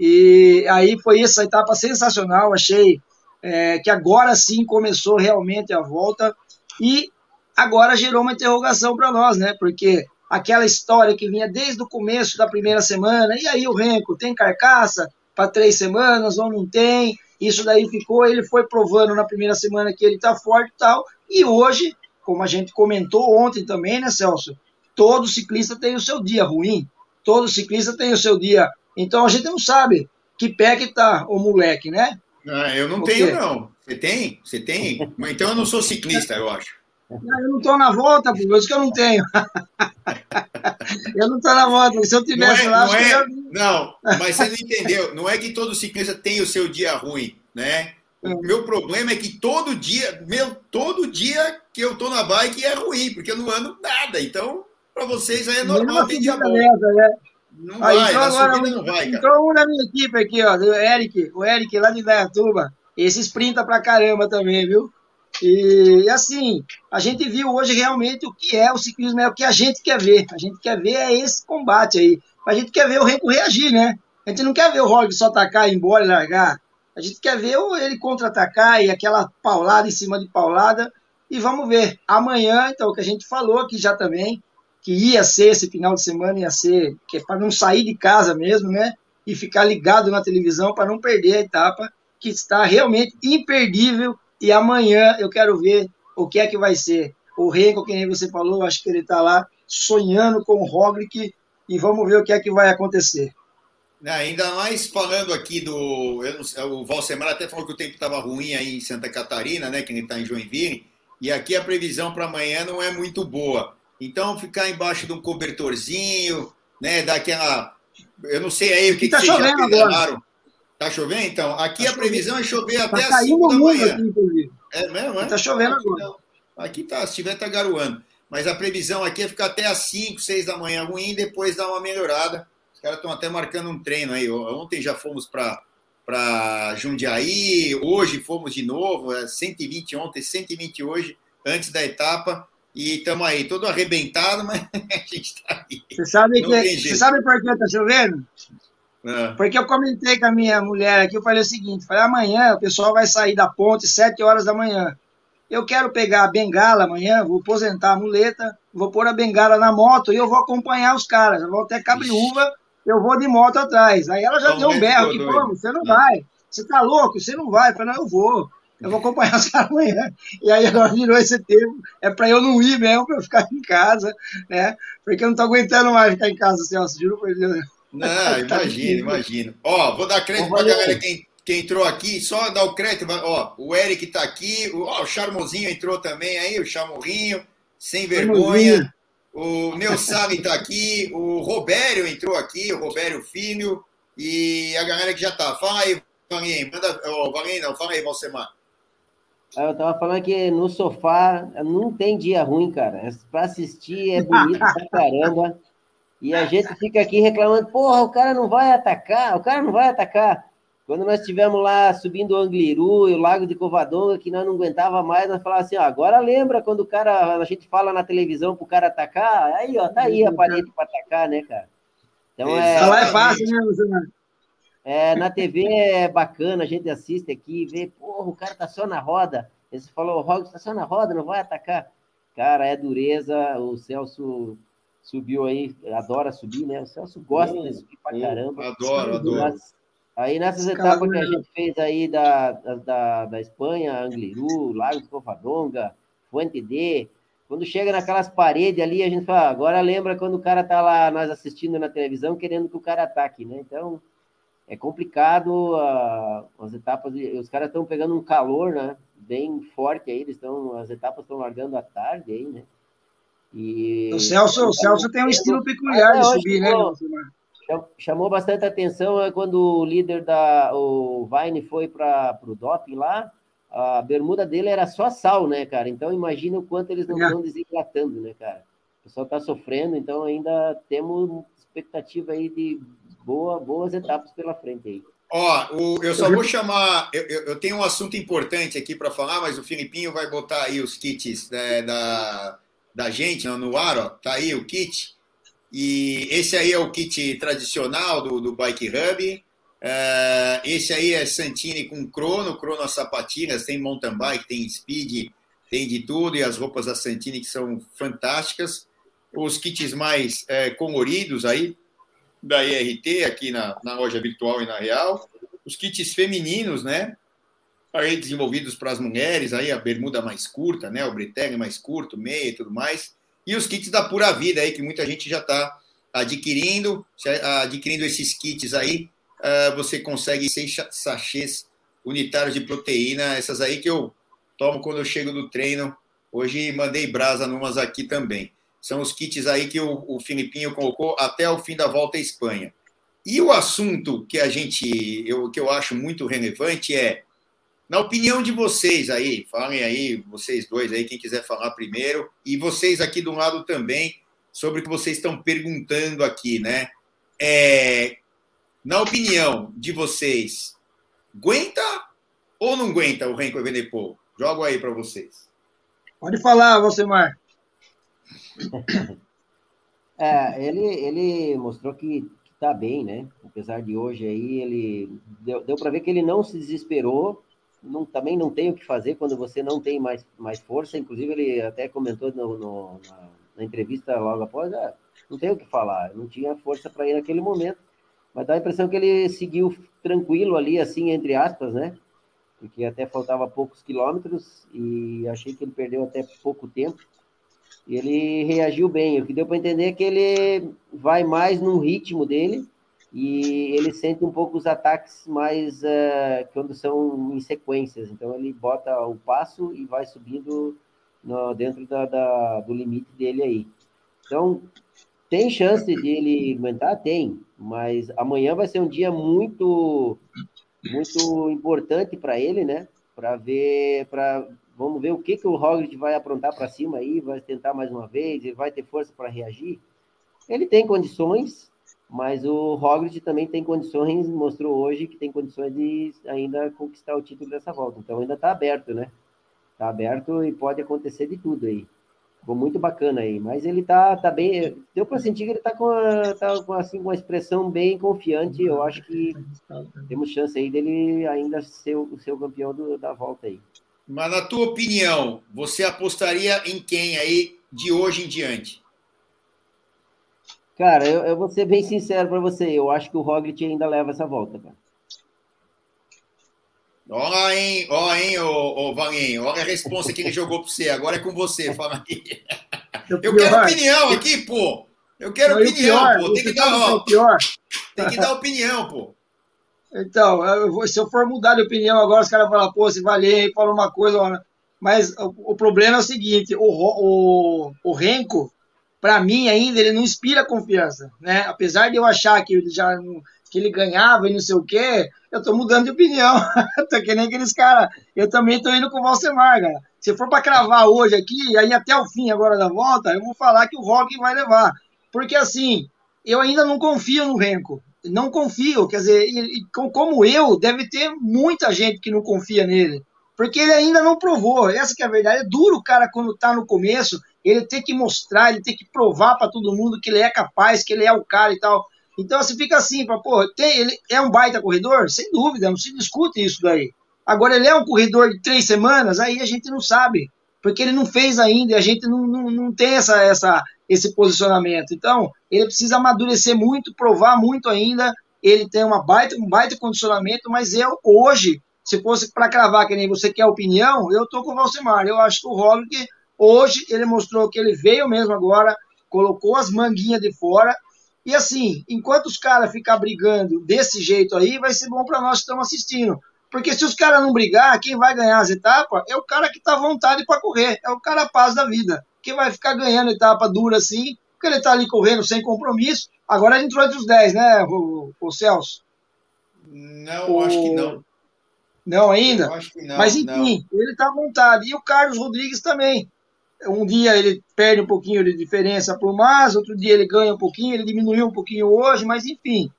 Speaker 3: E aí foi isso, a etapa sensacional. Achei é, que agora sim começou realmente a volta. E agora gerou uma interrogação para nós, né? Porque aquela história que vinha desde o começo da primeira semana, e aí o Renko tem carcaça para três semanas ou não tem? Isso daí ficou, ele foi provando na primeira semana que ele está forte e tal, e hoje, como a gente comentou ontem também, né, Celso? Todo ciclista tem o seu dia ruim, todo ciclista tem o seu dia. Então a gente não sabe que pé que tá o moleque, né?
Speaker 1: Ah, eu não tenho, não. Você tem? Você tem? Então eu não sou ciclista, eu acho.
Speaker 3: Não, eu não estou na volta, por isso que eu não tenho. <laughs> eu não estou na volta, se eu tivesse
Speaker 1: não
Speaker 3: é, lá,
Speaker 1: não, é, eu... não, mas você não entendeu. Não é que todo ciclista tem o seu dia ruim, né? O é. meu problema é que todo dia, meu, todo dia que eu tô na bike é ruim, porque eu não ando nada. Então, para vocês aí é normal ter dia bom. Nessa, né? Não vai, então agora, não vai, cara.
Speaker 3: Entrou um na minha equipe aqui, ó, o Eric, o Eric lá de Dayatuba. Esse sprinta pra caramba também, viu? E assim, a gente viu hoje realmente o que é o ciclismo, é o que a gente quer ver. A gente quer ver é esse combate aí. A gente quer ver o Renko reagir, né? A gente não quer ver o Rog só atacar, ir embora e largar. A gente quer ver ele contra-atacar e aquela paulada em cima de paulada. E vamos ver. Amanhã, então, o que a gente falou aqui já também, que ia ser esse final de semana, ia ser que é para não sair de casa mesmo, né? E ficar ligado na televisão para não perder a etapa, que está realmente imperdível e amanhã eu quero ver o que é que vai ser. O Renko, que nem você falou, acho que ele está lá sonhando com o Roglic e vamos ver o que é que vai acontecer.
Speaker 1: É, ainda mais falando aqui do. Sei, o Valsemar até falou que o tempo estava ruim aí em Santa Catarina, né? Que ele está em Joinville. E aqui a previsão para amanhã não é muito boa. Então, ficar embaixo de um cobertorzinho, né? Daquela. Eu não sei aí o que,
Speaker 3: que, tá
Speaker 1: que
Speaker 3: vocês já.
Speaker 1: Tá chovendo, então? Aqui tá a previsão chovendo. é chover tá até tá as 5 da manhã. Aqui, é mesmo, é?
Speaker 3: Tá chovendo aqui, agora.
Speaker 1: Aqui tá, se tiver, tá garoando. Mas a previsão aqui é ficar até as 5, 6 da manhã ruim, depois dar uma melhorada. Os caras estão até marcando um treino aí. Ontem já fomos para Jundiaí, hoje fomos de novo, 120 é ontem, 120 hoje, antes da etapa. E estamos aí, todo arrebentado, mas <laughs> a gente está aí.
Speaker 3: Você sabe, que, você sabe por que está chovendo? É. Porque eu comentei com a minha mulher aqui, eu falei o seguinte, falei, amanhã o pessoal vai sair da ponte 7 horas da manhã. Eu quero pegar a bengala amanhã, vou aposentar a muleta, vou pôr a bengala na moto e eu vou acompanhar os caras. Eu vou até Cabriúva, eu vou de moto atrás. Aí ela já deu um berro aqui, pô, você não vai. Você tá louco? Você não vai. Eu falei, não, eu vou. Eu vou acompanhar os <laughs> caras amanhã. E aí agora virou esse tempo. É para eu não ir mesmo, para eu ficar em casa, né? Porque eu não tô aguentando mais ficar em casa, Celso, juro por Deus.
Speaker 1: Não, <laughs> tá imagino, imagino. Ó, vou dar crédito para a galera que, que entrou aqui, só dar o crédito. Ó, o Eric tá aqui, o, ó, o Charmozinho entrou também aí, o Chamorrinho, sem vergonha. O Neusali tá aqui, o Robério entrou aqui, o Robério Filho, e a galera que já tá. Fala aí, Valinho, manda. Oh, Valinho, não, fala aí, Valsemar.
Speaker 2: Ah, eu tava falando que no sofá não tem dia ruim, cara. É Para assistir é bonito pra caramba. E a gente fica aqui reclamando, porra, o cara não vai atacar, o cara não vai atacar. Quando nós estivemos lá subindo o Angliru e o Lago de Covadonga, que nós não aguentava mais, nós falávamos assim, ó, agora lembra quando o cara, a gente fala na televisão pro cara atacar, aí, ó, tá aí a parede para atacar, né, cara?
Speaker 3: Então é. Falar é fácil, né, Luciano?
Speaker 2: É, na TV é bacana, a gente assiste aqui, vê, porra, o cara tá só na roda. Você falou, o Rogs tá só na roda, não vai atacar. Cara, é dureza, o Celso subiu aí, adora subir, né? O Celso gosta de subir pra caramba.
Speaker 1: Adoro, adoro.
Speaker 2: aí nessas etapas que a gente fez aí da, da, da Espanha, Angliru, Lago de Covadonga, Fuente D, quando chega naquelas paredes ali, a gente fala, agora lembra quando o cara tá lá, nós assistindo na televisão, querendo que o cara ataque, né? Então, é complicado uh, as etapas, os caras estão pegando um calor, né? Bem forte aí, eles estão, as etapas estão largando à tarde aí, né?
Speaker 3: E... O Celso, o Celso tem um estilo peculiar de subir, né?
Speaker 2: Chamou bastante atenção é quando o líder da, o Vine foi para o doping lá, a bermuda dele era só sal, né, cara? Então imagina o quanto eles não estão é. desidratando, né, cara? O pessoal está sofrendo, então ainda temos expectativa aí de boa, boas etapas pela frente aí.
Speaker 1: Ó, o, eu só vou chamar. Eu, eu, tenho um assunto importante aqui para falar, mas o Filipinho vai botar aí os kits né, da, da gente no ar, ó. Tá aí o kit. E esse aí é o kit tradicional do, do Bike Hub. Uh, esse aí é Santini com crono, crono as tem mountain bike, tem speed, tem de tudo, e as roupas da Santini que são fantásticas. Os kits mais é, coloridos aí, da IRT, aqui na, na loja virtual e na real. Os kits femininos, né? Aí desenvolvidos para as mulheres, aí a bermuda mais curta, né? O bretelle mais curto, meia e tudo mais. E os kits da Pura Vida aí, que muita gente já está adquirindo, adquirindo esses kits aí uh, você consegue seis sachês unitários de proteína, essas aí que eu tomo quando eu chego do treino. Hoje mandei brasa numas aqui também. São os kits aí que o, o Filipinho colocou até o fim da volta à Espanha. E o assunto que a gente, eu, que eu acho muito relevante é, na opinião de vocês aí, falem aí, vocês dois aí, quem quiser falar primeiro, e vocês aqui do lado também, sobre o que vocês estão perguntando aqui, né? É, na opinião de vocês, aguenta ou não aguenta o Renko Evenepoel? Jogo aí para vocês.
Speaker 3: Pode falar, você, Mar. <coughs>
Speaker 2: É, ele, ele mostrou que está bem, né? Apesar de hoje aí, ele deu, deu para ver que ele não se desesperou. Não, também não tem o que fazer quando você não tem mais, mais força. Inclusive, ele até comentou no, no na, na, entrevista logo após: ah, não tem o que falar, não tinha força para ir naquele momento. Mas dá a impressão que ele seguiu tranquilo ali, assim, entre aspas, né? Porque até faltava poucos quilômetros e achei que ele perdeu até pouco tempo. E ele reagiu bem. O que deu para entender é que ele vai mais no ritmo dele e ele sente um pouco os ataques mais uh, quando são em sequências. Então ele bota o passo e vai subindo no, dentro da, da, do limite dele aí. Então tem chance de ele aguentar? Tem, mas amanhã vai ser um dia muito muito importante para ele, né? Para ver, para vamos ver o que que o Roglic vai aprontar para cima aí, vai tentar mais uma vez, ele vai ter força para reagir. Ele tem condições, mas o Roglic também tem condições, mostrou hoje que tem condições de ainda conquistar o título dessa volta. Então ainda está aberto, né? Está aberto e pode acontecer de tudo aí. Ficou muito bacana aí. Mas ele tá, tá bem. Deu para sentir que ele tá com, tá com, assim, com uma expressão bem confiante. Eu acho que temos chance aí dele ainda ser o, ser o campeão do, da volta aí.
Speaker 1: Mas na tua opinião, você apostaria em quem aí de hoje em diante?
Speaker 2: Cara, eu, eu vou ser bem sincero para você. Eu acho que o Roglic ainda leva essa volta, cara.
Speaker 1: Olha, hein, ó, hein, ô, ô Valinho, olha a resposta que ele jogou para você. Agora é com você, fala aqui. Eu quero opinião aqui, pô. Eu quero Não, opinião, pior, pô. Tem que dar, ó, pior. Tem que dar opinião, pô.
Speaker 3: Então, eu, se eu for mudar de opinião agora, os caras falam, pô, se valer, fala uma coisa. Mas o, o problema é o seguinte: o, o, o Renko, para mim ainda, ele não inspira confiança, né? Apesar de eu achar que ele já que ele ganhava e não sei o quê, eu tô mudando de opinião. <laughs> tô que nem aqueles caras. Eu também tô indo com o Valsemar, cara. Se for para cravar hoje aqui, aí até o fim agora da volta, eu vou falar que o Rock vai levar. Porque assim, eu ainda não confio no Renko. Não confio, quer dizer, como eu, deve ter muita gente que não confia nele. Porque ele ainda não provou. Essa que é a verdade. É duro o cara quando tá no começo, ele tem que mostrar, ele tem que provar para todo mundo que ele é capaz, que ele é o cara e tal. Então você fica assim, pra, pô, tem, ele é um baita corredor? Sem dúvida, não se discute isso daí. Agora, ele é um corredor de três semanas, aí a gente não sabe, porque ele não fez ainda e a gente não, não, não tem essa, essa, esse posicionamento. Então, ele precisa amadurecer muito, provar muito ainda. Ele tem uma baita, um baita condicionamento, mas eu, hoje, se fosse para cravar que nem você quer opinião, eu tô com o Valsemar. Eu acho que o Roglic, hoje, ele mostrou que ele veio mesmo agora, colocou as manguinhas de fora e assim, enquanto os caras ficar brigando desse jeito aí, vai ser bom para nós que estamos assistindo. Porque se os caras não brigar, quem vai ganhar as etapas é o cara que tá à vontade para correr, é o cara paz da vida. Quem vai ficar ganhando etapa dura assim, porque ele tá ali correndo sem compromisso. Agora ele entrou entre os 10, né, o, o Celso?
Speaker 1: Não, o... acho que não.
Speaker 3: Não ainda? Não, Mas enfim, não. ele tá à vontade. E o Carlos Rodrigues também um dia ele perde um pouquinho de diferença para o Mas, outro dia ele ganha um pouquinho, ele diminuiu um pouquinho hoje, mas enfim.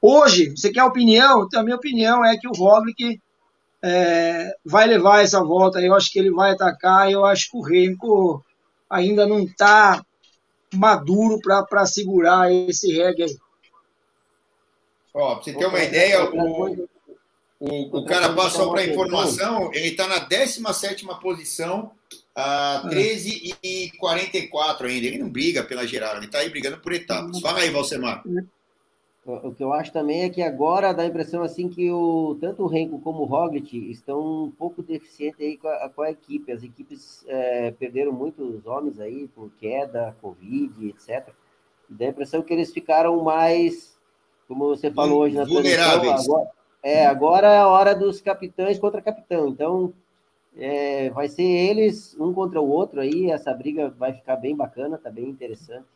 Speaker 3: Hoje, você quer opinião? Então, a minha opinião é que o Roglic é, vai levar essa volta. Eu acho que ele vai atacar. Eu acho que o Renko ainda não está maduro para segurar esse reggae aí.
Speaker 1: Ó, você ter uma ideia, o, o, o cara passou para informação, ele está na 17 posição Uh, 13 e 44 ainda. Ele não briga pela geral, ele está aí brigando por etapas. Fala aí, Valsemar.
Speaker 2: O que eu acho também é que agora dá a impressão assim que o, tanto o Renko como o Roglic estão um pouco deficientes aí com a, com a equipe. As equipes é, perderam muitos homens aí por queda, Covid, etc. E dá a impressão que eles ficaram mais, como você falou hoje na
Speaker 1: transmissão,
Speaker 2: agora, é, agora é a hora dos capitães contra capitão. Então, é, vai ser eles um contra o outro aí, essa briga vai ficar bem bacana, tá bem interessante.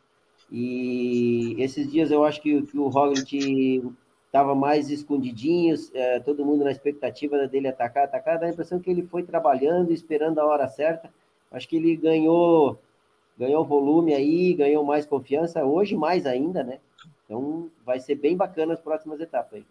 Speaker 2: E esses dias eu acho que, que o Roglic estava mais escondidinho, é, todo mundo na expectativa dele atacar, atacar, dá a impressão que ele foi trabalhando, esperando a hora certa. Acho que ele ganhou ganhou volume aí, ganhou mais confiança, hoje mais ainda, né? Então vai ser bem bacana as próximas etapas aí.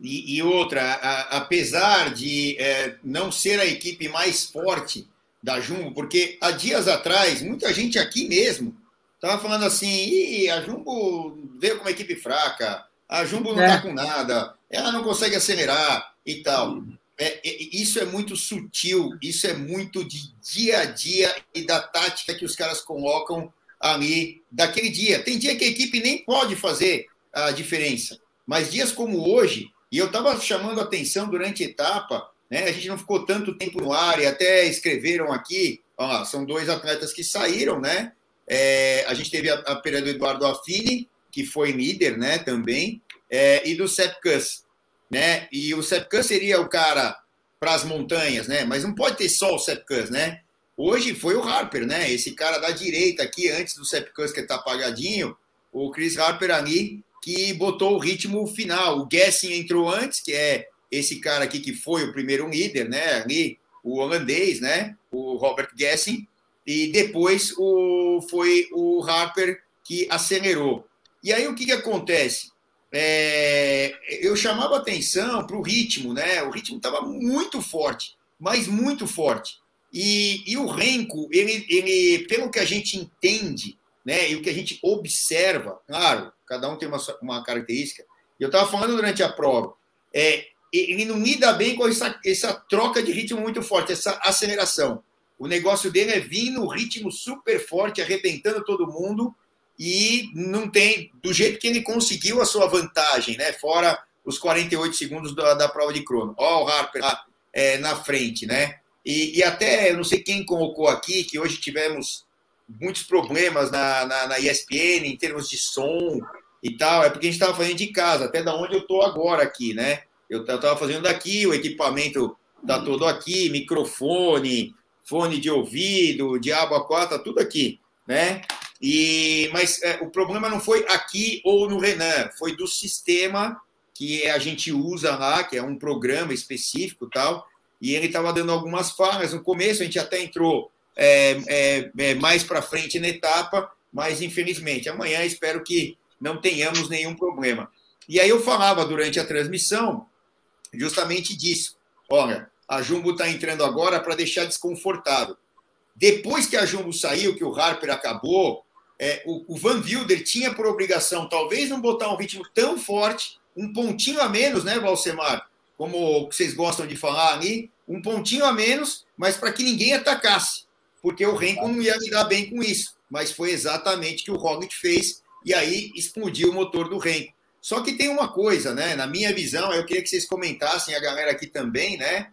Speaker 1: E, e outra, a, apesar de é, não ser a equipe mais forte da Jumbo, porque há dias atrás, muita gente aqui mesmo estava falando assim: a Jumbo veio com uma equipe fraca, a Jumbo não está é. com nada, ela não consegue acelerar e tal. É, é, isso é muito sutil, isso é muito de dia a dia e da tática que os caras colocam ali daquele dia. Tem dia que a equipe nem pode fazer a diferença, mas dias como hoje, e eu estava chamando atenção durante a etapa, né? A gente não ficou tanto tempo no ar e até escreveram aqui, ó, são dois atletas que saíram, né? É, a gente teve a, a do Eduardo Affini, que foi líder, né, também, é, e do Sepp Kuss, né? E o Sepp Kuss seria o cara para as montanhas, né? Mas não pode ter só o Sepp Kuss, né? Hoje foi o Harper, né? Esse cara da direita aqui, antes do Sepp Kuss, que está apagadinho, o Chris Harper ali, que botou o ritmo final. O Gessing entrou antes, que é esse cara aqui que foi o primeiro líder, né? Ali, o holandês, né? O Robert Gessing. E depois o, foi o Harper que acelerou. E aí o que, que acontece? É, eu chamava atenção para o ritmo, né? O ritmo estava muito forte, mas muito forte. E, e o Renko, ele, ele, pelo que a gente entende, né? E o que a gente observa, claro, cada um tem uma, uma característica. Eu estava falando durante a prova, é, ele não lida bem com essa, essa troca de ritmo muito forte, essa aceleração. O negócio dele é vir no ritmo super forte, arrebentando todo mundo, e não tem, do jeito que ele conseguiu a sua vantagem, né? Fora os 48 segundos da, da prova de crono. Ó, o Harper lá é, na frente, né? E, e, até, eu não sei quem colocou aqui, que hoje tivemos muitos problemas na, na, na ESPN em termos de som e tal, é porque a gente estava fazendo de casa, até da onde eu estou agora aqui, né? Eu estava fazendo daqui, o equipamento está todo aqui, microfone, fone de ouvido, diabo a quatro, tá tudo aqui, né? E, mas é, o problema não foi aqui ou no Renan, foi do sistema que a gente usa lá, que é um programa específico tal, e ele estava dando algumas falhas. No começo a gente até entrou é, é, é mais para frente na etapa, mas infelizmente amanhã espero que não tenhamos nenhum problema. E aí eu falava durante a transmissão justamente disso. Olha, a Jumbo está entrando agora para deixar desconfortável. Depois que a Jumbo saiu, que o Harper acabou, é, o, o, Van Wilder tinha por obrigação, talvez não botar um ritmo tão forte, um pontinho a menos, né, Valsemar? Como vocês gostam de falar ali, um pontinho a menos, mas para que ninguém atacasse, porque o Renko não ia lidar bem com isso. Mas foi exatamente o que o Roglic fez, e aí explodiu o motor do Renko. Só que tem uma coisa, né? Na minha visão, eu queria que vocês comentassem, a galera aqui também, né?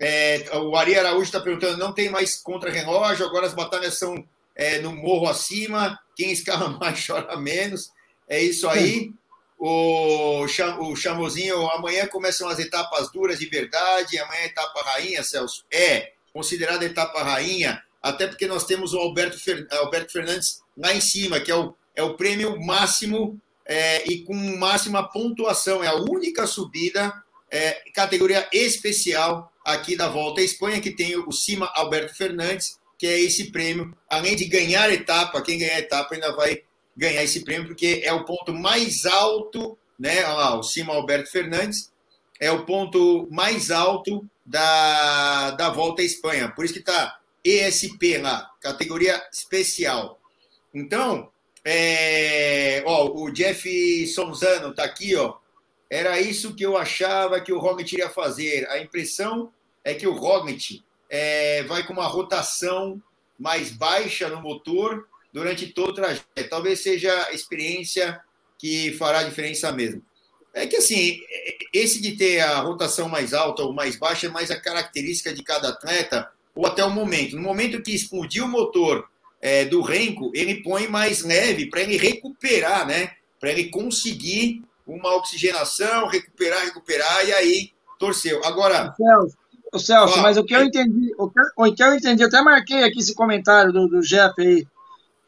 Speaker 1: É, o Ari Araújo está perguntando: não tem mais contra-relógio, agora as batalhas são é, no morro acima, quem escala <laughs> mais chora menos. É isso aí. O, o Chamozinho, amanhã começam as etapas duras de verdade, amanhã é etapa rainha, Celso. É, considerada etapa rainha, até porque nós temos o Alberto, Fer, Alberto Fernandes lá em cima, que é o, é o prêmio máximo é, e com máxima pontuação. É a única subida, é, categoria especial aqui da Volta à Espanha, que tem o Cima Alberto Fernandes, que é esse prêmio. Além de ganhar etapa, quem ganhar etapa ainda vai ganhar esse prêmio, porque é o ponto mais alto, né? Olha lá, o Cima Alberto Fernandes é o ponto mais alto da, da Volta à Espanha. Por isso que está ESP lá, categoria especial. Então, é, ó, o Jeff Sonzano está aqui, ó. Era isso que eu achava que o Roglic iria fazer. A impressão é que o Roglic é, vai com uma rotação mais baixa no motor durante todo o trajeto. Talvez seja a experiência que fará a diferença mesmo. É que assim, esse de ter a rotação mais alta ou mais baixa é mais a característica de cada atleta ou até o momento. No momento que explodiu o motor é, do Renko, ele põe mais leve para ele recuperar, né? Para ele conseguir uma oxigenação, recuperar, recuperar, e aí torceu. Agora.
Speaker 3: Celso, o Celso mas o que eu entendi, o que, o que eu entendi, até marquei aqui esse comentário do, do Jeff aí.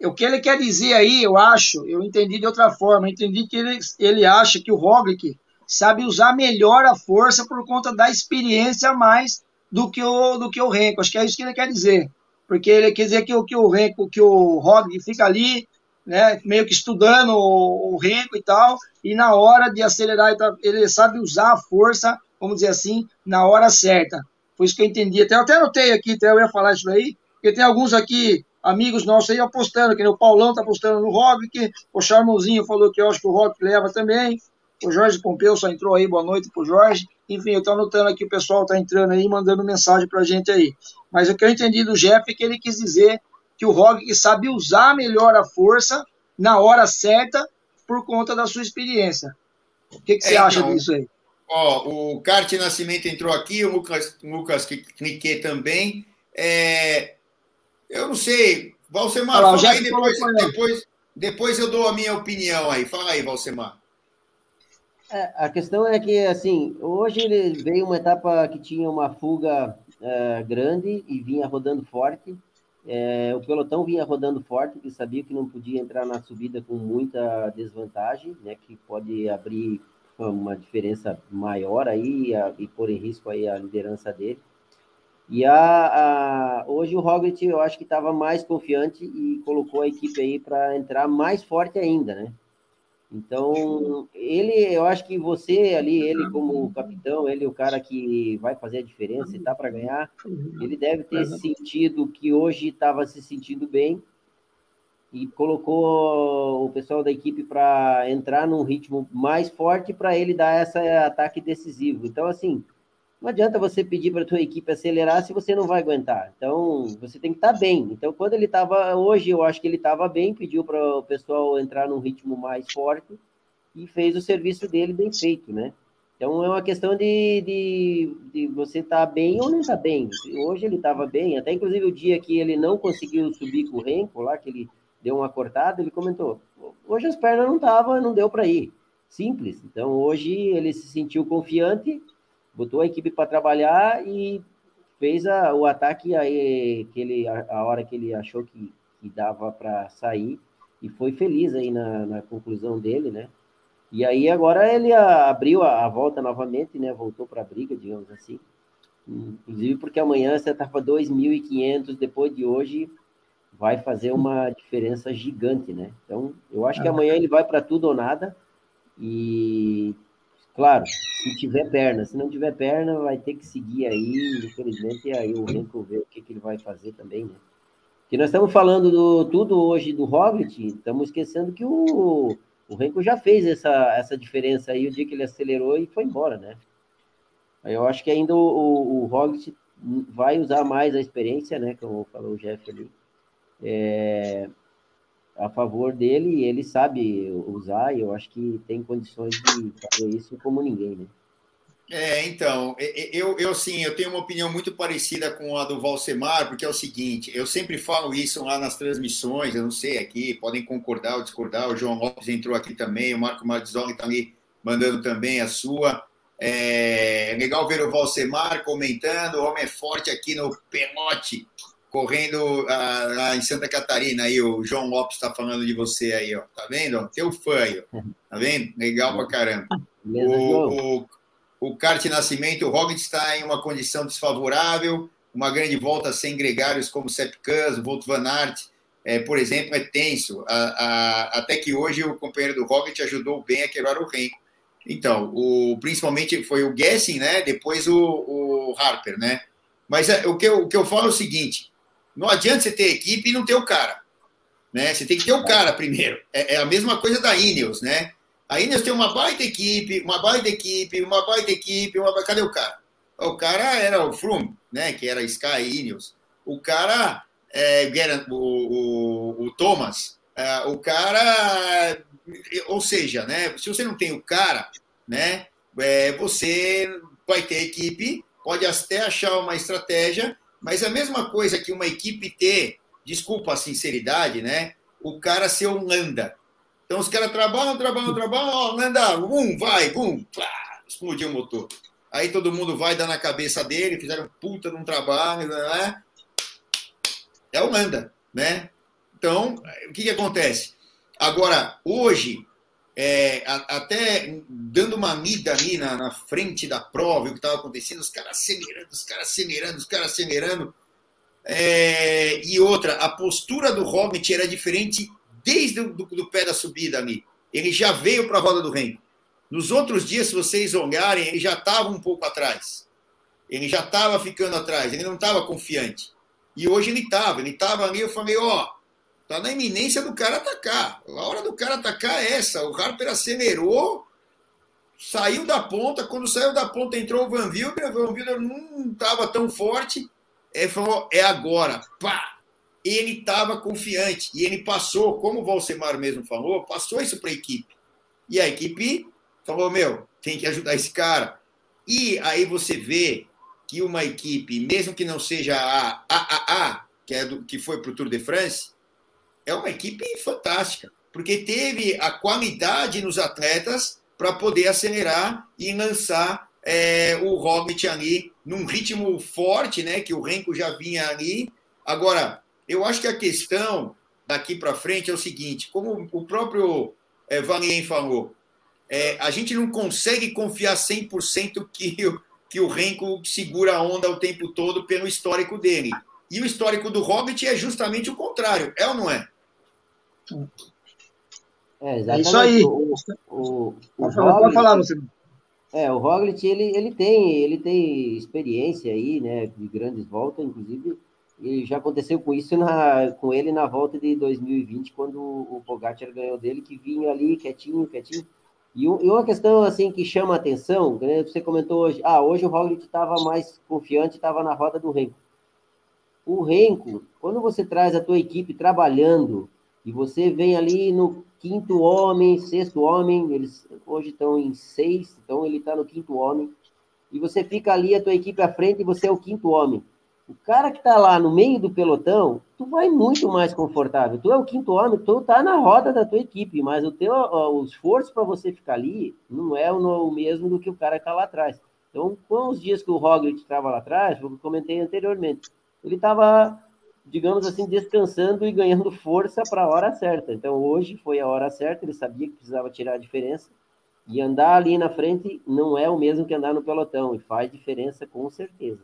Speaker 3: O que ele quer dizer aí, eu acho, eu entendi de outra forma, eu entendi que ele, ele acha que o Roglic sabe usar melhor a força por conta da experiência mais do que o do que o Renko. Acho que é isso que ele quer dizer. Porque ele quer dizer que o que o Renko, que o Roglic fica ali né, meio que estudando o, o Renko e tal, e na hora de acelerar, ele sabe usar a força, vamos dizer assim, na hora certa. Foi isso que eu entendi. Até, eu até anotei aqui, até eu ia falar isso aí, porque tem alguns aqui, amigos nossos aí apostando, que o Paulão tá apostando no Roglic, o Charmozinho falou que eu acho que o Roglic leva também, o Jorge Pompeu só entrou aí, boa noite pro Jorge. Enfim, eu estou anotando aqui, o pessoal está entrando aí, mandando mensagem para a gente aí. Mas o que eu entendi do Jeff é que ele quis dizer que o Roglic sabe usar melhor a força na hora certa por conta da sua experiência. O que, que você é, acha então, disso aí?
Speaker 1: Ó, o Carte Nascimento entrou aqui, o Lucas, Lucas Cliquet também. É, eu não sei, Valsemar, fala aí depois, depois, depois eu dou a minha opinião aí. Fala aí, Valsemar.
Speaker 2: É, a questão é que, assim, hoje ele veio uma etapa que tinha uma fuga uh, grande e vinha rodando forte. É, o pelotão vinha rodando forte, que sabia que não podia entrar na subida com muita desvantagem, né, que pode abrir uma diferença maior aí a, e pôr em risco aí a liderança dele. E a, a hoje o Roglic eu acho que estava mais confiante e colocou a equipe aí para entrar mais forte ainda, né? Então, ele, eu acho que você ali, ele como capitão, ele o cara que vai fazer a diferença e tá para ganhar, ele deve ter sentido que hoje estava se sentindo bem e colocou o pessoal da equipe para entrar num ritmo mais forte para ele dar esse ataque decisivo. Então, assim, não adianta você pedir para a tua equipe acelerar se você não vai aguentar. Então, você tem que estar tá bem. Então, quando ele estava hoje, eu acho que ele estava bem, pediu para o pessoal entrar num ritmo mais forte e fez o serviço dele bem feito, né? Então é uma questão de, de, de você estar tá bem ou não estar tá bem. Hoje ele estava bem, até inclusive o dia que ele não conseguiu subir com o Renko lá, que ele deu uma cortada, ele comentou: hoje as pernas não estavam, não deu para ir. Simples. Então hoje ele se sentiu confiante, botou a equipe para trabalhar e fez a, o ataque aí, que ele, a, a hora que ele achou que, que dava para sair e foi feliz aí na, na conclusão dele, né? E aí agora ele abriu a, a volta novamente, né? Voltou para a briga, digamos assim. Inclusive porque amanhã você estava 2.500, depois de hoje vai fazer uma diferença gigante, né? Então, eu acho que ah. amanhã ele vai para tudo ou nada. E, claro, se tiver perna, se não tiver perna, vai ter que seguir aí, infelizmente, aí o Renko vê o que, que ele vai fazer também, né? Que nós estamos falando do tudo hoje do Roglic, estamos esquecendo que o o Renko já fez essa, essa diferença aí o dia que ele acelerou e foi embora, né? Eu acho que ainda o, o, o Roglic vai usar mais a experiência, né? Como falou o Jeff ali, é, a favor dele e ele sabe usar e eu acho que tem condições de fazer isso como ninguém, né?
Speaker 1: É, então, eu, eu sim, eu tenho uma opinião muito parecida com a do Valsemar, porque é o seguinte, eu sempre falo isso lá nas transmissões, eu não sei aqui, podem concordar ou discordar, o João Lopes entrou aqui também, o Marco Marzoni está ali mandando também a sua. É, é legal ver o Valsemar comentando, o homem é forte aqui no pelote, correndo ah, lá em Santa Catarina, aí o João Lopes está falando de você aí, ó, tá vendo? Teu fã aí, ó. tá vendo? Legal pra caramba. O, o, o kart Nascimento, o Roglic está em uma condição desfavorável, uma grande volta sem gregários como Sepp Kuss, Volt Van Aert, é, por exemplo, é tenso. A, a, até que hoje o companheiro do Roglic ajudou bem a quebrar o Renko. Então, o, principalmente foi o Gessing, né? Depois o, o Harper, né? Mas é, o, que eu, o que eu falo é o seguinte: não adianta você ter equipe e não ter o cara. Né? Você tem que ter o cara primeiro. É, é a mesma coisa da Ineos, né? A Ineos tem uma baita equipe, uma baita equipe, uma baita equipe, uma... cadê o cara? O cara era o Froome, né? Que era Sky Ineos. O cara, é, o, o, o Thomas, é, o cara, ou seja, né? Se você não tem o cara, né? É, você vai ter equipe, pode até achar uma estratégia, mas é a mesma coisa que uma equipe ter, desculpa a sinceridade, né? O cara ser um Landa. Então os caras trabalham, trabalham, trabalham, ó, não anda, um, vai, pá, explodiu o motor. Aí todo mundo vai dar na cabeça dele, fizeram puta num trabalho, né? É o Landa, né? Então, o que, que acontece? Agora, hoje, é, a, até dando uma mida ali na, na frente da prova, o que estava acontecendo, os caras acelerando, os caras acelerando, os caras acelerando. É, e outra, a postura do Roglic era diferente desde o do pé da subida ali. Ele já veio para a roda do reino. Nos outros dias, se vocês olharem, ele já estava um pouco atrás. Ele já estava ficando atrás, ele não estava confiante. E hoje ele estava, ele estava ali, eu falei, ó, tá na iminência do cara atacar. A hora do cara atacar é essa. O Harper acelerou, saiu da ponta, quando saiu da ponta entrou o Van Wilder, o Van Wilder não estava tão forte, ele falou, é agora, pá, ele estava confiante e ele passou, como o Valsemar mesmo falou, passou isso para a equipe. E a equipe falou: meu, tem que ajudar esse cara. E aí você vê que uma equipe, mesmo que não seja a AAA, que, é do, que foi para o Tour de France, é uma equipe fantástica, porque teve a qualidade nos atletas para poder acelerar e lançar é, o Roglic ali num ritmo forte, né? Que o Renko já vinha ali. Agora, eu acho que a questão daqui para frente é o seguinte: como o próprio é, Valien falou, é, a gente não consegue confiar 100% que, que o Renko segura a onda o tempo todo pelo histórico dele. E o histórico do Hobbit é justamente o contrário, é ou não é?
Speaker 2: É, exatamente. É isso aí. O, o, o Pode falar, você. É, o Roglic, ele, ele, tem, ele tem experiência aí, né, de grandes voltas, inclusive e já aconteceu com isso na, com ele na volta de 2020, quando o Pogacar ganhou dele, que vinha ali quietinho, quietinho. E, e uma questão assim que chama a atenção, né, você comentou hoje, ah, hoje o Roglic estava mais confiante, estava na roda do Renko. O Renko, quando você traz a tua equipe trabalhando e você vem ali no quinto homem, sexto homem, eles hoje estão em seis, então ele está no quinto homem, e você fica ali, a tua equipe à frente, e você é o quinto homem. O cara que está lá no meio do pelotão, tu vai muito mais confortável. Tu é o quinto homem, tu tá na roda da tua equipe, mas o teu o esforço para você ficar ali não é o mesmo do que o cara que está lá atrás. Então, com os dias que o Roglic estava lá atrás, eu comentei anteriormente, ele estava, digamos assim, descansando e ganhando força para a hora certa. Então, hoje foi a hora certa, ele sabia que precisava tirar a diferença. E andar ali na frente não é o mesmo que andar no pelotão, e faz diferença com certeza.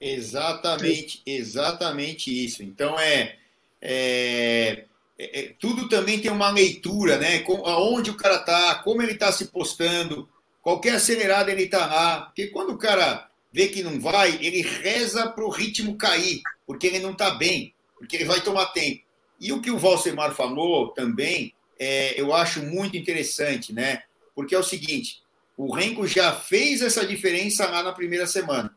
Speaker 1: Exatamente, exatamente isso. Então é, é, é, é tudo também tem uma leitura, né? Com, aonde o cara está, como ele está se postando, qualquer acelerada ele está lá. Porque quando o cara vê que não vai, ele reza para o ritmo cair, porque ele não está bem, porque ele vai tomar tempo. E o que o Valsemar falou também, é, eu acho muito interessante, né? Porque é o seguinte: o Renko já fez essa diferença lá na primeira semana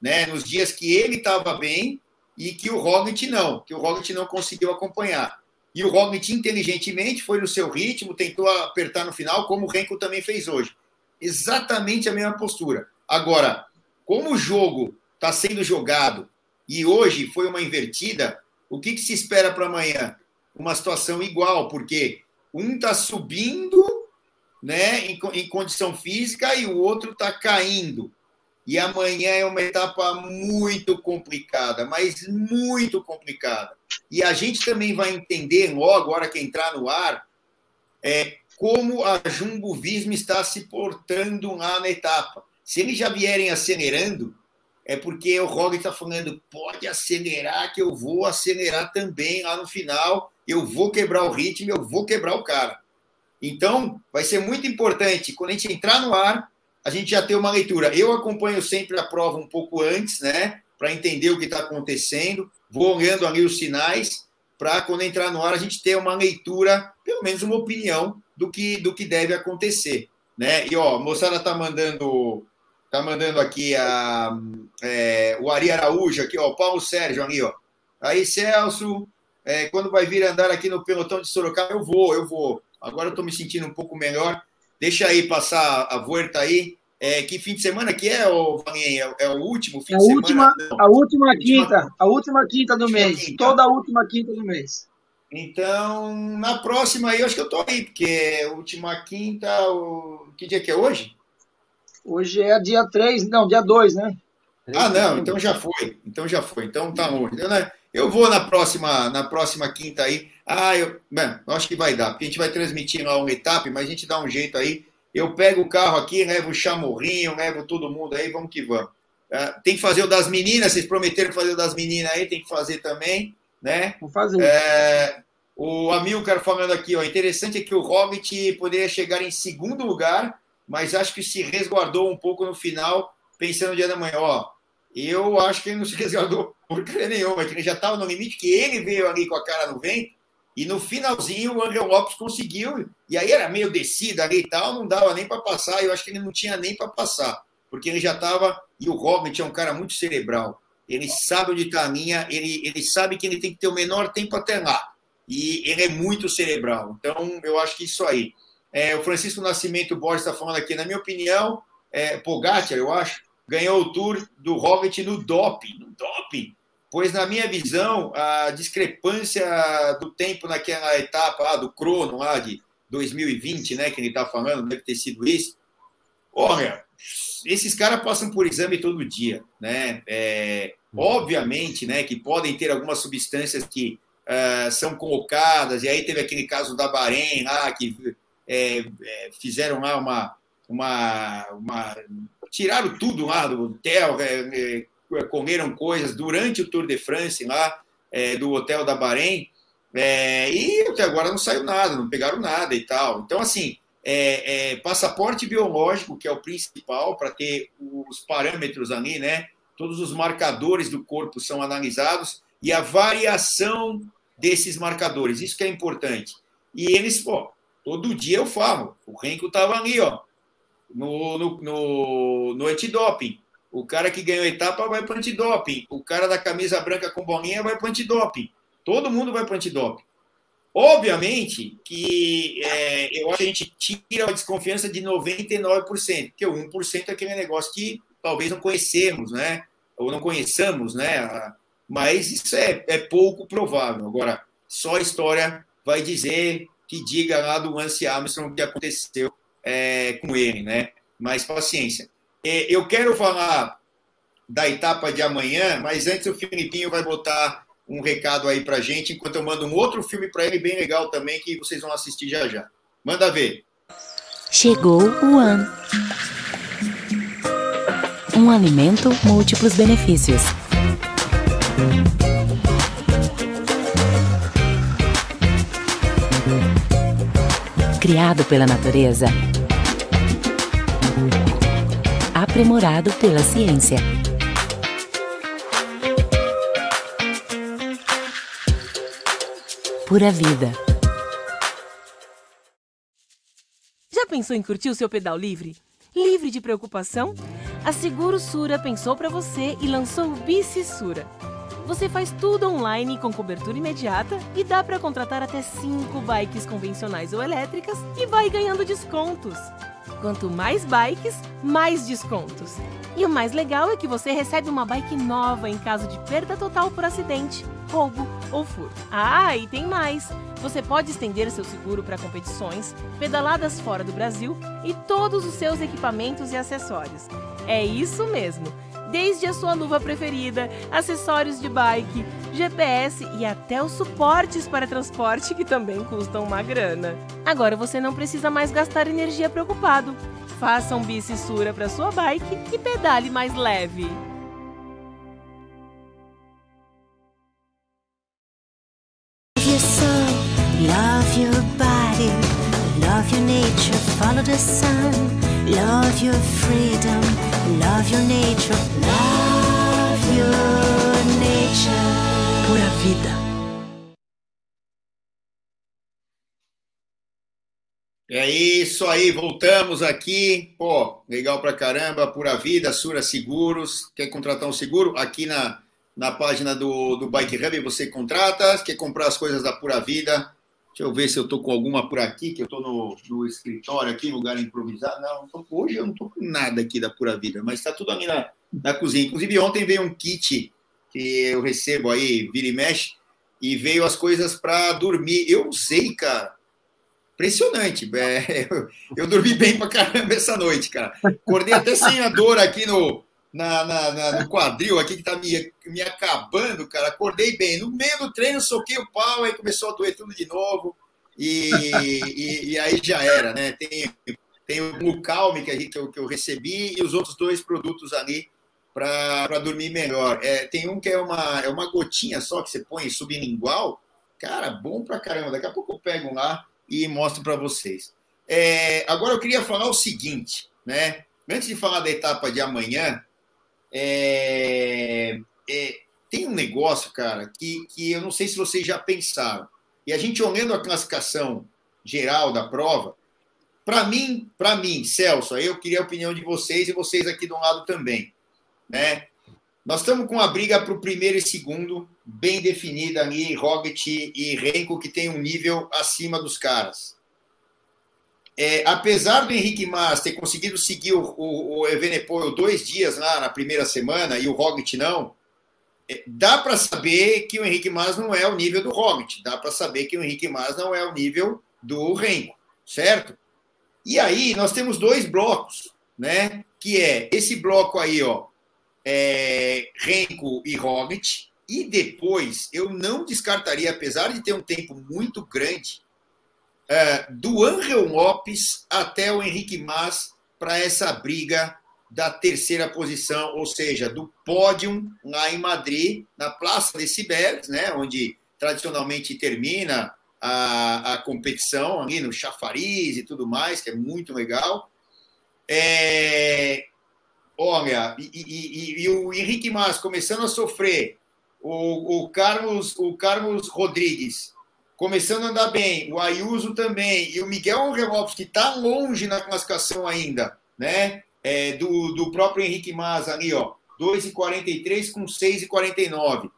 Speaker 1: né, nos dias que ele estava bem e que o Roglic não, que o Roglic não conseguiu acompanhar. E o Roglic, inteligentemente, foi no seu ritmo, tentou apertar no final, como o Renko também fez hoje. Exatamente a mesma postura. Agora, como o jogo está sendo jogado e hoje foi uma invertida, o que, que se espera para amanhã? Uma situação igual, porque um está subindo né, em, em condição física e o outro está caindo. E amanhã é uma etapa muito complicada, mas muito complicada. E a gente também vai entender logo, agora que entrar no ar, é, como a Jumbo Visma está se portando lá na etapa. Se eles já vierem acelerando, é porque o Roglic está falando, pode acelerar, que eu vou acelerar também lá no final, eu vou quebrar o ritmo, eu vou quebrar o cara. Então, vai ser muito importante, quando a gente entrar no ar, a gente já tem uma leitura. Eu acompanho sempre a prova um pouco antes, né? Para entender o que está acontecendo. Vou olhando ali os sinais, para quando entrar no ar a gente ter uma leitura, pelo menos uma opinião do que, do que deve acontecer. Né? E ó, a moçada tá mandando. Tá mandando aqui a, é, o Ari Araújo, aqui, ó, o Paulo Sérgio ali, ó. Aí, Celso, é, quando vai vir andar aqui no pelotão de Sorocaba, eu vou, eu vou. Agora eu estou me sentindo um pouco melhor. Deixa aí passar a volta aí. É, que fim de semana que é, o é, é, o último fim
Speaker 3: a
Speaker 1: de
Speaker 3: última, semana? A última quinta, a última quinta do mês. Quinta. Toda a última quinta do mês.
Speaker 1: Então, na próxima aí, eu acho que eu tô aí, porque última quinta, o... que dia que é hoje?
Speaker 3: Hoje é dia 3, não, dia 2, né?
Speaker 1: Ah, não, então já foi. Então já foi. Então tá longe. Eu, né, eu vou na próxima, na próxima quinta aí. Ah, eu, bem, eu acho que vai dar, porque a gente vai transmitir lá uma etapa, mas a gente dá um jeito aí. Eu pego o carro aqui, levo o chamorrinho, levo todo mundo aí, vamos que vamos. Uh, tem que fazer o das meninas, vocês prometeram fazer o das meninas aí, tem que fazer também, né?
Speaker 3: Vou fazer.
Speaker 1: É, o Amilcar falando aqui, ó, interessante é que o Hobbit poderia chegar em segundo lugar, mas acho que se resguardou um pouco no final, pensando no dia da manhã. Ó, eu acho que ele não se <laughs> resguardou porcaria nenhuma, que ele já estava no limite, que ele veio ali com a cara no vento, e no finalzinho o Angel Lopes conseguiu, e aí era meio descida ali e tal, não dava nem para passar, eu acho que ele não tinha nem para passar, porque ele já estava, e o Robert é um cara muito cerebral, ele sabe onde está a linha, ele, ele sabe que ele tem que ter o menor tempo até lá, e ele é muito cerebral, então eu acho que isso aí. É, o Francisco Nascimento Borges está falando aqui, na minha opinião, é, Pogacar, eu acho, ganhou o Tour do Robert no doping, no doping, pois, na minha visão, a discrepância do tempo naquela etapa lá do crono, lá de 2020, né, que ele está falando, deve ter sido isso. Olha, esses caras passam por exame todo dia, né? É, obviamente, né, que podem ter algumas substâncias que uh, são colocadas, e aí teve aquele caso da Bahrein lá, que é, é, fizeram lá uma, uma, uma. tiraram tudo lá do hotel, é, é comeram coisas durante o Tour de France lá é, do hotel da Bahrein é, e até agora não saiu nada, não pegaram nada e tal. Então, assim, passaporte biológico, que é o principal para ter os parâmetros ali, né? Todos os marcadores do corpo são analisados e a variação desses marcadores, isso que é importante. E eles, pô, todo dia eu falo, o Renko estava ali, ó, no, no, no, no antidoping. O cara que ganhou etapa vai para antidoping. O cara da camisa branca com bolinha vai para antidoping. Todo mundo vai para antidoping. Obviamente que é, eu acho que a gente tira a desconfiança de 99%, porque o 1% é aquele negócio que talvez não conhecemos, né? Ou não conheçamos, né? Mas isso é, é pouco provável. Agora, só a história vai dizer que diga lá do Lance Armstrong o que aconteceu é, com ele, né? Mas paciência. É, eu quero falar da etapa de amanhã, mas antes o Filipinho vai botar um recado aí pra gente, enquanto eu mando um outro filme para ele bem legal também, que vocês vão assistir já já. Manda ver.
Speaker 4: Chegou o AN. Um alimento múltiplos benefícios. Criado pela natureza. Aprimorado pela ciência. Pura Vida.
Speaker 5: Já pensou em curtir o seu pedal livre? Livre de preocupação? A Seguro Sura pensou para você e lançou o Bici Sura. Você faz tudo online com cobertura imediata e dá para contratar até 5 bikes convencionais ou elétricas e vai ganhando descontos. Quanto mais bikes, mais descontos. E o mais legal é que você recebe uma bike nova em caso de perda total por acidente roubo ou furto. Ah, e tem mais! Você pode estender seu seguro para competições, pedaladas fora do Brasil e todos os seus equipamentos e acessórios. É isso mesmo! Desde a sua luva preferida, acessórios de bike, GPS e até os suportes para transporte que também custam uma grana. Agora você não precisa mais gastar energia preocupado. Faça um bicissura para sua bike e pedale mais leve.
Speaker 6: Love your body, love your nature, follow the sun. Love your freedom, love your nature, love your nature. Pura vida.
Speaker 1: É isso aí, voltamos aqui. Pô, legal pra caramba, pura vida, Sura Seguros. Quer contratar um seguro? Aqui na, na página do, do Bike Hub você contrata. Quer comprar as coisas da Pura Vida? Deixa eu ver se eu estou com alguma por aqui, que eu estou no, no, escritório aqui, lugar improvisado. Não, tô, hoje eu não estou com nada aqui da Pura Vida, mas está tudo ali na, na cozinha. Inclusive, ontem veio um kit que eu recebo aí, vira e mexe, e veio as coisas para dormir. Eu usei, cara. Impressionante. É, <laughs> eu, eu, dormi bem para caramba essa noite, cara. Acordei até sem a dor aqui no, na, na, na, no quadril aqui que tá me, me acabando, cara. Acordei bem. No meio do treino, soquei o pau, aí começou a doer tudo de novo. E, e, e aí já era, né? Tem, tem o Glucalme que, que, eu, que eu recebi e os outros dois produtos ali para dormir melhor. É, tem um que é uma, é uma gotinha só que você põe sublingual. Cara, bom pra caramba. Daqui a pouco eu pego lá e mostro para vocês. É, agora eu queria falar o seguinte, né? Antes de falar da etapa de amanhã, é, é, tem um negócio, cara, que, que eu não sei se vocês já pensaram. E a gente olhando a classificação geral da prova, para mim, para mim, Celso, aí eu queria a opinião de vocês e vocês aqui do lado também, né? Nós estamos com a briga para o primeiro e segundo bem definida ali, Roget e Renko, que tem um nível acima dos caras. É, apesar do Henrique Mas ter conseguido seguir o, o, o Evenepoel dois dias lá na primeira semana e o Roglic não, é, dá para saber que o Henrique Mas não é o nível do Roglic, dá para saber que o Henrique Mas não é o nível do Renko, certo? E aí nós temos dois blocos, né? Que é esse bloco aí, ó, é, Renko e Roglic, e depois eu não descartaria, apesar de ter um tempo muito grande, é, do Angel Lopes até o Henrique Mas para essa briga da terceira posição, ou seja, do pódio lá em Madrid, na Praça de Cibeles, né, onde tradicionalmente termina a, a competição, ali no chafariz e tudo mais, que é muito legal. É, olha, e, e, e, o Henrique Mas começando a sofrer, o, o, Carlos, o Carlos Rodrigues começando a andar bem, o Ayuso também, e o Miguel Lopes, que está longe na classificação ainda, né? É, do, do próprio Henrique Mas ali, ó, 2,43 com 6,49.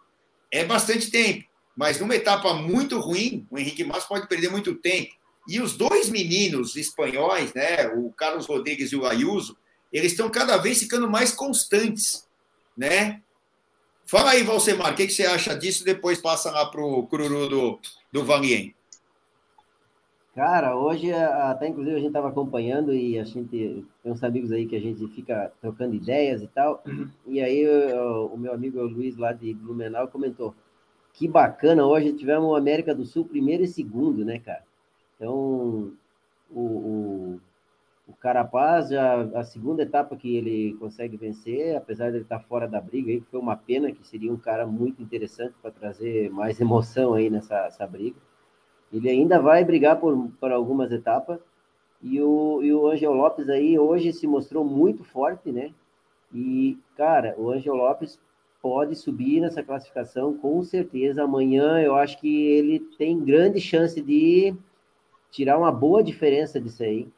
Speaker 1: É bastante tempo. mas numa etapa muito ruim, o Henrique Mas pode perder muito tempo. E os dois meninos espanhóis, né, o Carlos Rodrigues e o Ayuso, eles estão cada vez ficando mais constantes, né? Fala aí, Valsemar, o que, que você acha disso? Depois passa lá para o Cururu do, do Vanlien.
Speaker 2: Cara, hoje até inclusive a gente estava acompanhando e a gente tem uns amigos aí que a gente fica trocando ideias e tal. E aí o, o meu amigo Luiz lá de Blumenau comentou: que bacana, hoje tivemos o América do Sul primeiro e segundo, né, cara? Então, o, o, o Carapaz, já a segunda etapa que ele consegue vencer, apesar de ele estar fora da briga, aí, foi uma pena, que seria um cara muito interessante para trazer mais <laughs> emoção aí nessa briga. Ele ainda vai brigar por, por algumas etapas, e o, e o Angel Lopes aí hoje se mostrou muito forte, né? E, cara, o Angel Lopes pode subir nessa classificação com certeza. Amanhã eu acho que ele tem grande chance de tirar uma boa diferença disso aí.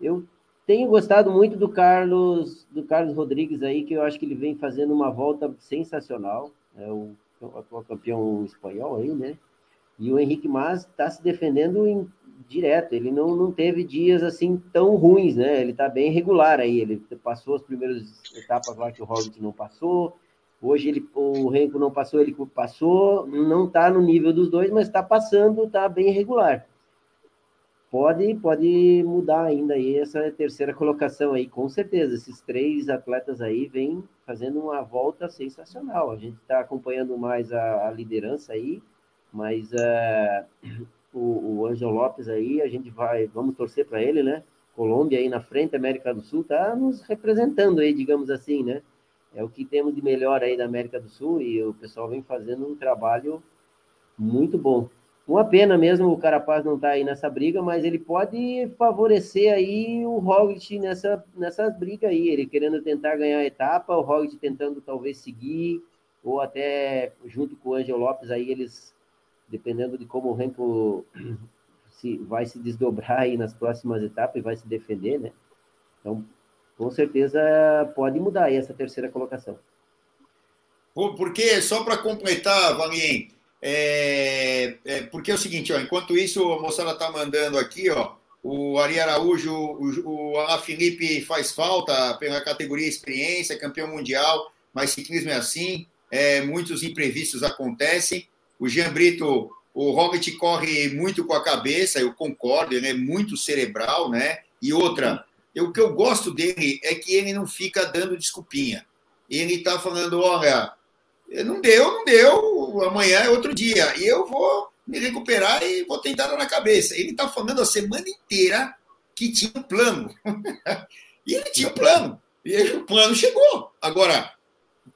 Speaker 2: Eu tenho gostado muito do Carlos, do Carlos Rodrigues aí, que eu acho que ele vem fazendo uma volta sensacional. É o atual campeão espanhol aí, né? E o Henrique Mas está se defendendo em, direto. Ele não, não teve dias assim tão ruins, né? Ele está bem regular aí. Ele passou as primeiras etapas lá que o Hobbit não passou. Hoje ele, o Renko não passou, ele passou. Não está no nível dos dois, mas está passando, está bem regular pode, pode mudar ainda aí essa terceira colocação aí, com certeza. Esses três atletas aí vêm fazendo uma volta sensacional. A gente está acompanhando mais a, a, liderança aí, mas uh, <clears throat> o, o Ângelo Lopes aí, a gente vai, vamos torcer para ele, né? Colômbia aí na frente, América do Sul, tá nos representando aí, digamos assim, né? É o que temos de melhor aí da América do Sul e o pessoal vem fazendo um trabalho muito bom. Uma pena mesmo o Carapaz não tá aí nessa briga, mas ele pode favorecer aí o Roglic nessa, nessa briga aí. Ele querendo tentar ganhar a etapa, o Roglic tentando talvez seguir, ou até junto com o Angel Lopes aí eles, dependendo de como o Renko <clears throat> se, vai se desdobrar aí nas próximas etapas e vai se defender, né? Então, com certeza pode mudar aí essa terceira colocação.
Speaker 1: Porque, só para completar, Valien, é, é, porque é o seguinte, ó, enquanto isso, a moçada está mandando aqui, ó, o Ari Araújo, o, o Alain Felipe faz falta pela categoria experiência, campeão mundial, mas ciclismo é assim, é, muitos imprevistos acontecem. O Jean Brito, o Robert corre muito com a cabeça, eu concordo, ele é muito cerebral, né? E outra, eu, o que eu gosto dele é que ele não fica dando desculpinha. Ele está falando, olha, não deu, não deu, amanhã é outro dia. E eu vou me recuperar e vou tentar na cabeça. Ele está falando a semana inteira que tinha um plano. <laughs> e ele tinha um plano. E o plano chegou. Agora,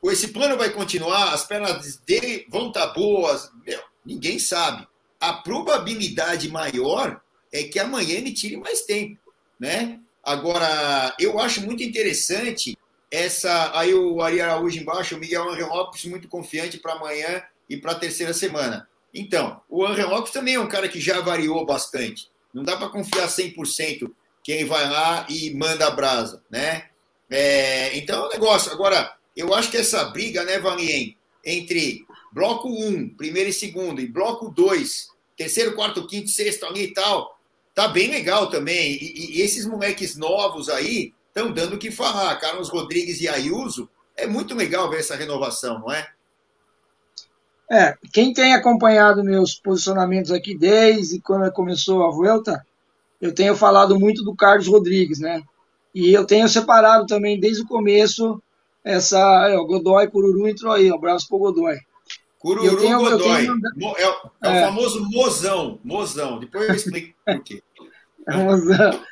Speaker 1: esse plano vai continuar, as pernas dele vão estar tá boas. Meu, ninguém sabe. A probabilidade maior é que amanhã ele tire mais tempo. Né? Agora, eu acho muito interessante essa aí o Ari Araújo embaixo, o Miguel Angel Lopes muito confiante para amanhã e para a terceira semana. Então, o Angel Lopes também é um cara que já variou bastante. Não dá para confiar 100% quem vai lá e manda a brasa, né? É, então é um negócio. Agora, eu acho que essa briga, né, Valien, entre bloco 1, primeiro e segundo, e bloco 2, terceiro, quarto, quinto, sexto ali e tal, tá bem legal também. E, e esses moleques novos aí, estão dando o que falar. Carlos Rodrigues e Ayuso, é muito legal ver essa renovação, não é?
Speaker 3: É, quem tem acompanhado meus posicionamentos aqui desde quando começou a Vuelta, eu tenho falado muito do Carlos Rodrigues, né? E eu tenho separado também desde o começo essa. É, Godoy Cururu entrou aí, um abraço pro Godoy.
Speaker 1: Cururu tenho, Godoy. Tenho... É, o, é, é, o famoso mozão, mozão. Depois eu explico por quê. <laughs>
Speaker 3: É mozão.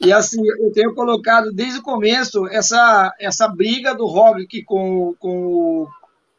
Speaker 3: E assim, eu tenho colocado desde o começo essa, essa briga do Roglic com, com,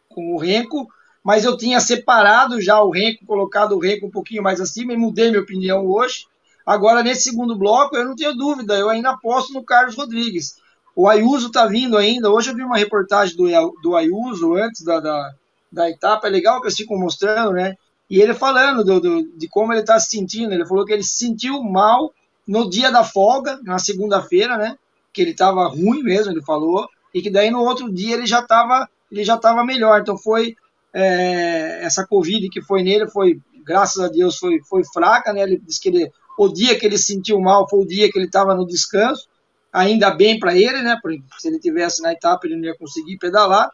Speaker 3: com o Renko, mas eu tinha separado já o Renko, colocado o Renko um pouquinho mais acima e mudei minha opinião hoje. Agora, nesse segundo bloco, eu não tenho dúvida, eu ainda aposto no Carlos Rodrigues. O Ayuso está vindo ainda. Hoje eu vi uma reportagem do, do Ayuso antes da, da, da etapa, é legal que eles ficam mostrando, né? E ele falando do, do de como ele está se sentindo. Ele falou que ele se sentiu mal no dia da folga, na segunda-feira, né? Que ele estava ruim mesmo, ele falou, e que daí no outro dia ele já estava ele já estava melhor. Então foi é, essa Covid que foi nele foi, graças a Deus, foi, foi fraca, né? Ele disse que ele, o dia que ele sentiu mal foi o dia que ele estava no descanso, ainda bem para ele, né? Porque se ele tivesse na etapa ele não ia conseguir pedalar.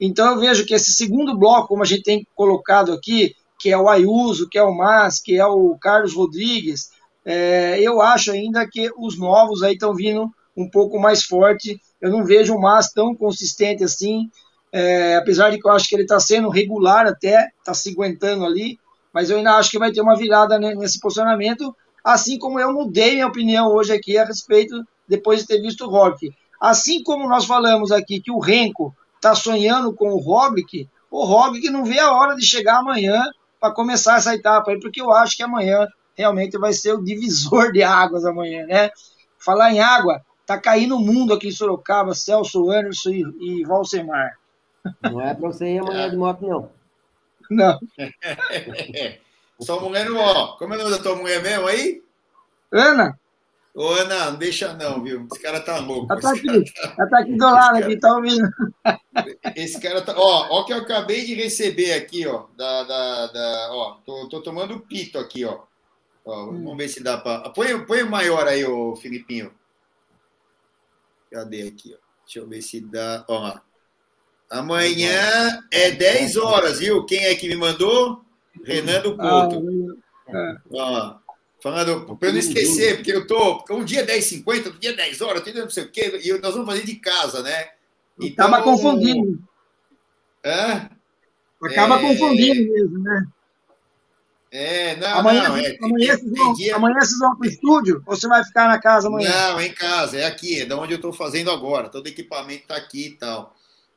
Speaker 3: Então eu vejo que esse segundo bloco, como a gente tem colocado aqui, que é o Ayuso, que é o Mas, que é o Carlos Rodrigues, é, eu acho ainda que os novos aí estão vindo um pouco mais forte. Eu não vejo o Mas tão consistente assim, é, apesar de que eu acho que ele está sendo regular até, está se aguentando ali, mas eu ainda acho que vai ter uma virada nesse posicionamento, assim como eu mudei minha opinião hoje aqui a respeito, depois de ter visto o Rock. Assim como nós falamos aqui que o Renko está sonhando com o Roglic, o Roglic não vê a hora de chegar amanhã para começar essa etapa aí, porque eu acho que amanhã realmente vai ser o divisor de águas amanhã, né? Falar em água, tá caindo o mundo aqui em Sorocaba, Celso, Anderson e, e Valsemar.
Speaker 2: Não é para você ir amanhã de moto, não.
Speaker 3: Não. <laughs>
Speaker 1: Sua mulher não, ó. Como é o nome da tua mulher mesmo aí?
Speaker 3: Ana?
Speaker 1: Ô, Ana, não deixa não, viu? Esse cara tá louco.
Speaker 3: Ela tá aqui, cara... ela tá aqui do lado, aqui, tá ouvindo. <laughs>
Speaker 1: Esse cara tá. Ó, ó, que eu acabei de receber aqui, ó. Da, da, da... Ó, tô, tô tomando pito aqui, ó. Ó hum. Vamos ver se dá pra. Põe, põe o maior aí, ô Filipinho. Cadê aqui, ó? Deixa eu ver se dá. Ó, Amanhã é 10 horas, viu? Quem é que me mandou? Renan do Couto. Ah, Ó, falando, para eu não esquecer, porque eu tô. Porque um dia é 10h50, outro dia é 10 horas, não sei o quê, e nós vamos fazer de casa, né?
Speaker 3: Então, Acaba confundindo.
Speaker 1: Hã?
Speaker 3: Acaba é... confundindo mesmo, né?
Speaker 1: É, não,
Speaker 3: amanhã,
Speaker 1: não. É,
Speaker 3: amanhã, vocês vão, dia... amanhã vocês vão para o estúdio ou você vai ficar na casa amanhã?
Speaker 1: Não, em casa, é aqui, é da onde eu estou fazendo agora. Todo equipamento está aqui e tal.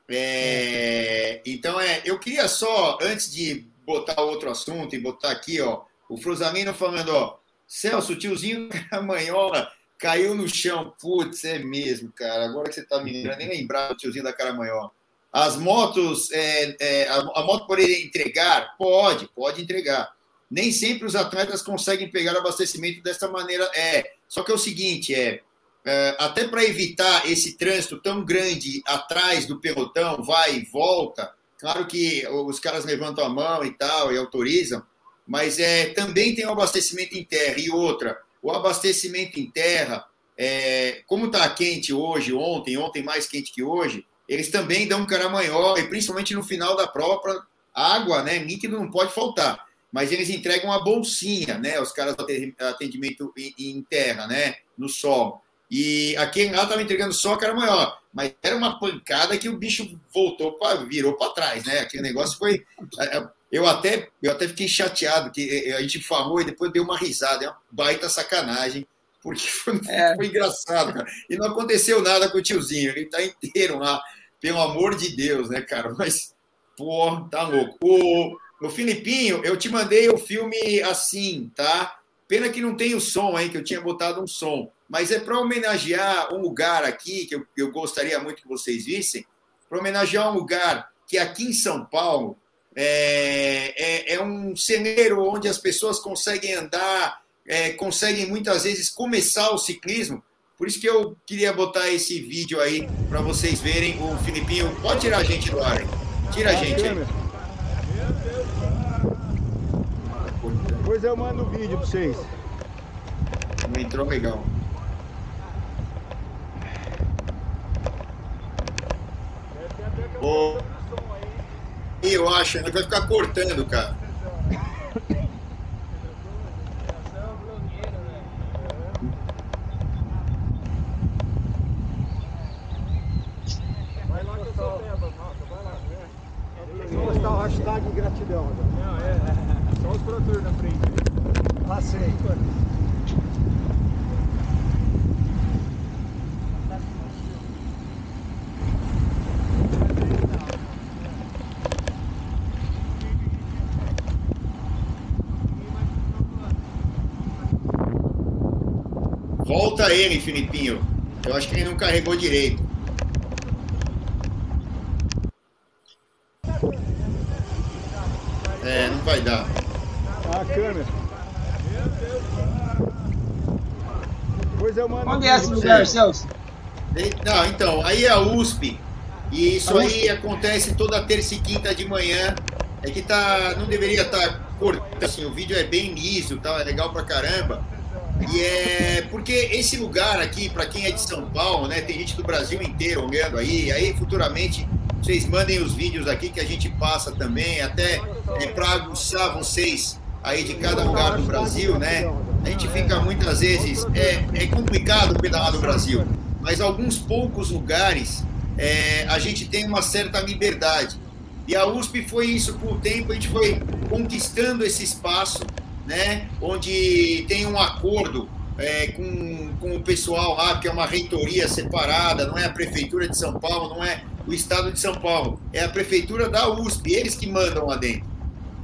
Speaker 1: É, então, é, eu queria só, antes de botar outro assunto e botar aqui, ó, o Frusamino falando, ó, Celso, o tiozinho <laughs> Caramanhola caiu no chão. Putz, é mesmo, cara. Agora que você tá me lembrando, nem lembrar do tiozinho da Caramanhola. As motos, é, é, a, a, moto poderia entregar? Pode, pode entregar. Nem sempre os atletas conseguem pegar abastecimento dessa maneira. É, só que é o seguinte, é, é, até para evitar esse trânsito tão grande atrás do pelotão, vai e volta. Claro que os caras levantam a mão e tal e autorizam, mas é, também tem o abastecimento em terra. E outra, o abastecimento em terra, é, como está quente hoje, ontem, ontem mais quente que hoje, eles também dão um caramanhó, e principalmente no final da prova, água, né, líquido não pode faltar. Mas eles entregam uma bolsinha, né, os caras do atendimento em terra, né, no sol. E aquele lá estava entregando só cara maior. Mas era uma pancada que o bicho voltou, pra, virou para trás, né? Aquele negócio foi. É, é, eu até, eu até fiquei chateado, que é, a gente falou e depois deu uma risada. É uma baita sacanagem, porque foi, é. <laughs> foi engraçado, cara. E não aconteceu nada com o tiozinho, ele está inteiro lá, pelo amor de Deus, né, cara? Mas, pô, tá louco. O, o Filipinho, eu te mandei o filme assim, tá? Pena que não tem o som aí, que eu tinha botado um som mas é para homenagear um lugar aqui que eu, eu gostaria muito que vocês vissem, para homenagear um lugar que aqui em São Paulo é, é, é um ceneiro onde as pessoas conseguem andar, é, conseguem muitas vezes começar o ciclismo. Por isso que eu queria botar esse vídeo aí para vocês verem. O Filipinho, pode tirar a gente do ar. Tira a gente aí.
Speaker 7: Depois eu mando o vídeo para vocês.
Speaker 1: Não entrou legal. Oh. Eu acho, ele vai ficar cortando, cara.
Speaker 7: Vai lá que eu sou tempo, vai lá. Vou postar o hashtag gratidão. Não, é, é. Só os produtores na frente. Ah, sei.
Speaker 1: Volta ele, Filipinho. Eu acho que ele não carregou direito. É, não vai dar.
Speaker 7: Câmera. Depois eu mando.
Speaker 3: Onde é esse lugar, Celso?
Speaker 1: Não, então, aí é a USP. E isso aí acontece toda terça e quinta de manhã. é que tá, não deveria estar tá cortando, assim, o vídeo é bem liso, tá, é legal pra caramba. E é porque esse lugar aqui, para quem é de São Paulo, né, tem gente do Brasil inteiro olhando aí, aí futuramente vocês mandem os vídeos aqui que a gente passa também, até é, para aguçar vocês aí de cada lugar do Brasil, né? A gente fica muitas vezes. É, é complicado pedalar no Brasil, mas alguns poucos lugares é, a gente tem uma certa liberdade. E a USP foi isso com o tempo, a gente foi conquistando esse espaço, né? Onde tem um acordo é, com, com o pessoal lá, que é uma reitoria separada, não é a Prefeitura de São Paulo, não é o Estado de São Paulo, é a Prefeitura da USP, eles que mandam lá dentro.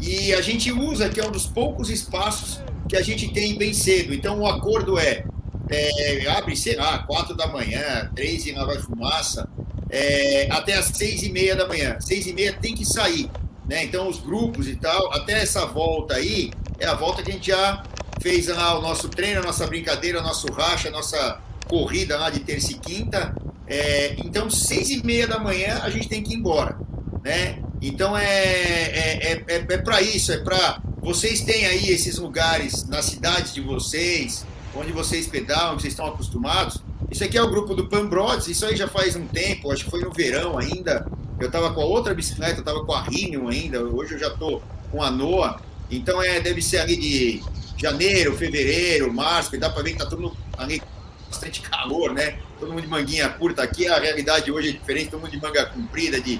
Speaker 1: E a gente usa, que é um dos poucos espaços que a gente tem bem cedo. Então o acordo é, é abre, sei lá, quatro da manhã, três e lá vai fumaça, é, até as seis e meia da manhã. Seis e meia tem que sair. Né? Então os grupos e tal, até essa volta aí, é a volta que a gente já fez lá o nosso treino, a nossa brincadeira, nosso racha, a nossa corrida lá de terça e quinta. É, então, seis e meia da manhã a gente tem que ir embora, né? Então é, é, é, é, é para isso, é para vocês têm aí esses lugares na cidade de vocês, onde vocês pedalam, vocês estão acostumados. Isso aqui é o grupo do Pambrodes, isso aí já faz um tempo, acho que foi no verão ainda. Eu estava com a outra bicicleta, estava com a Rhino ainda, hoje eu já estou com a Noa. Então é, deve ser ali de janeiro, fevereiro, março, dá para ver que tá todo ali bastante calor, né? Todo mundo de manguinha curta aqui, a realidade hoje é diferente, todo mundo de manga comprida, de,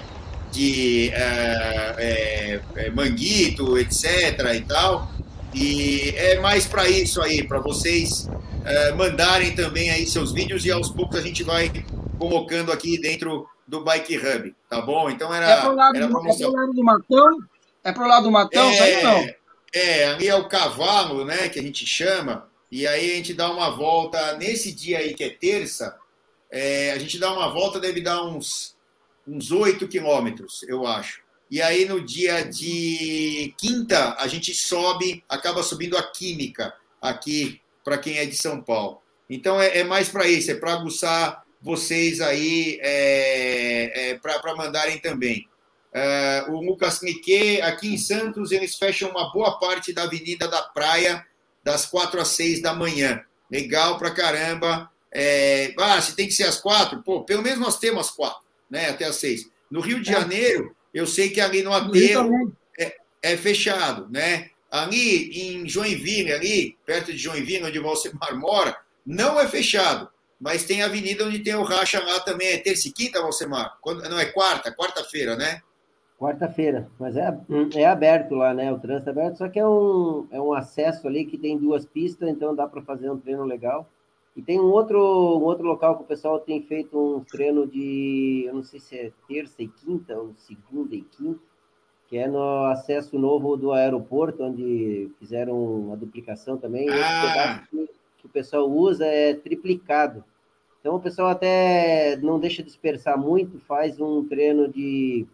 Speaker 1: de é, é, é, manguito, etc. e tal. E é mais para isso aí, para vocês é, mandarem também aí seus vídeos e aos poucos a gente vai colocando aqui dentro do Bike Hub, tá bom? Então era.
Speaker 3: É pro lado,
Speaker 1: era
Speaker 3: do, é pro lado do Matão? É pro lado do Matão, é, aí não?
Speaker 1: É, ali é o cavalo, né, que a gente chama, e aí a gente dá uma volta, nesse dia aí que é terça, é, a gente dá uma volta, deve dar uns, uns 8 quilômetros, eu acho. E aí no dia de quinta, a gente sobe, acaba subindo a Química, aqui, para quem é de São Paulo. Então é, é mais para isso, é para aguçar vocês aí, é, é para mandarem também. Uh, o Lucas Nique, aqui em Santos, eles fecham uma boa parte da Avenida da Praia das quatro às seis da manhã. Legal pra caramba. É, ah, se tem que ser às quatro? Pô, pelo menos nós temos às quatro, né? Até às seis. No Rio de é. Janeiro, eu sei que ali no aterro é, é, fechado, né? Ali em Joinville, ali, perto de Joinville, onde você <laughs> mora, não é fechado. Mas tem a avenida onde tem o racha lá também. É terça e quinta, Valsemar? Quando, não, é quarta, quarta-feira, né?
Speaker 2: Quarta-feira, mas é, é aberto lá, né? O trânsito é aberto, só que é um, é um acesso ali que tem duas pistas, então dá para fazer um treino legal. E tem um outro, um outro local que o pessoal tem feito um treino de, eu não sei se é terça e quinta, ou segunda e quinta, que é no acesso novo do aeroporto, onde fizeram uma duplicação também. Ah. Esse pedaço que, que o pessoal usa é triplicado. Então o pessoal até não deixa dispersar muito, faz um treino de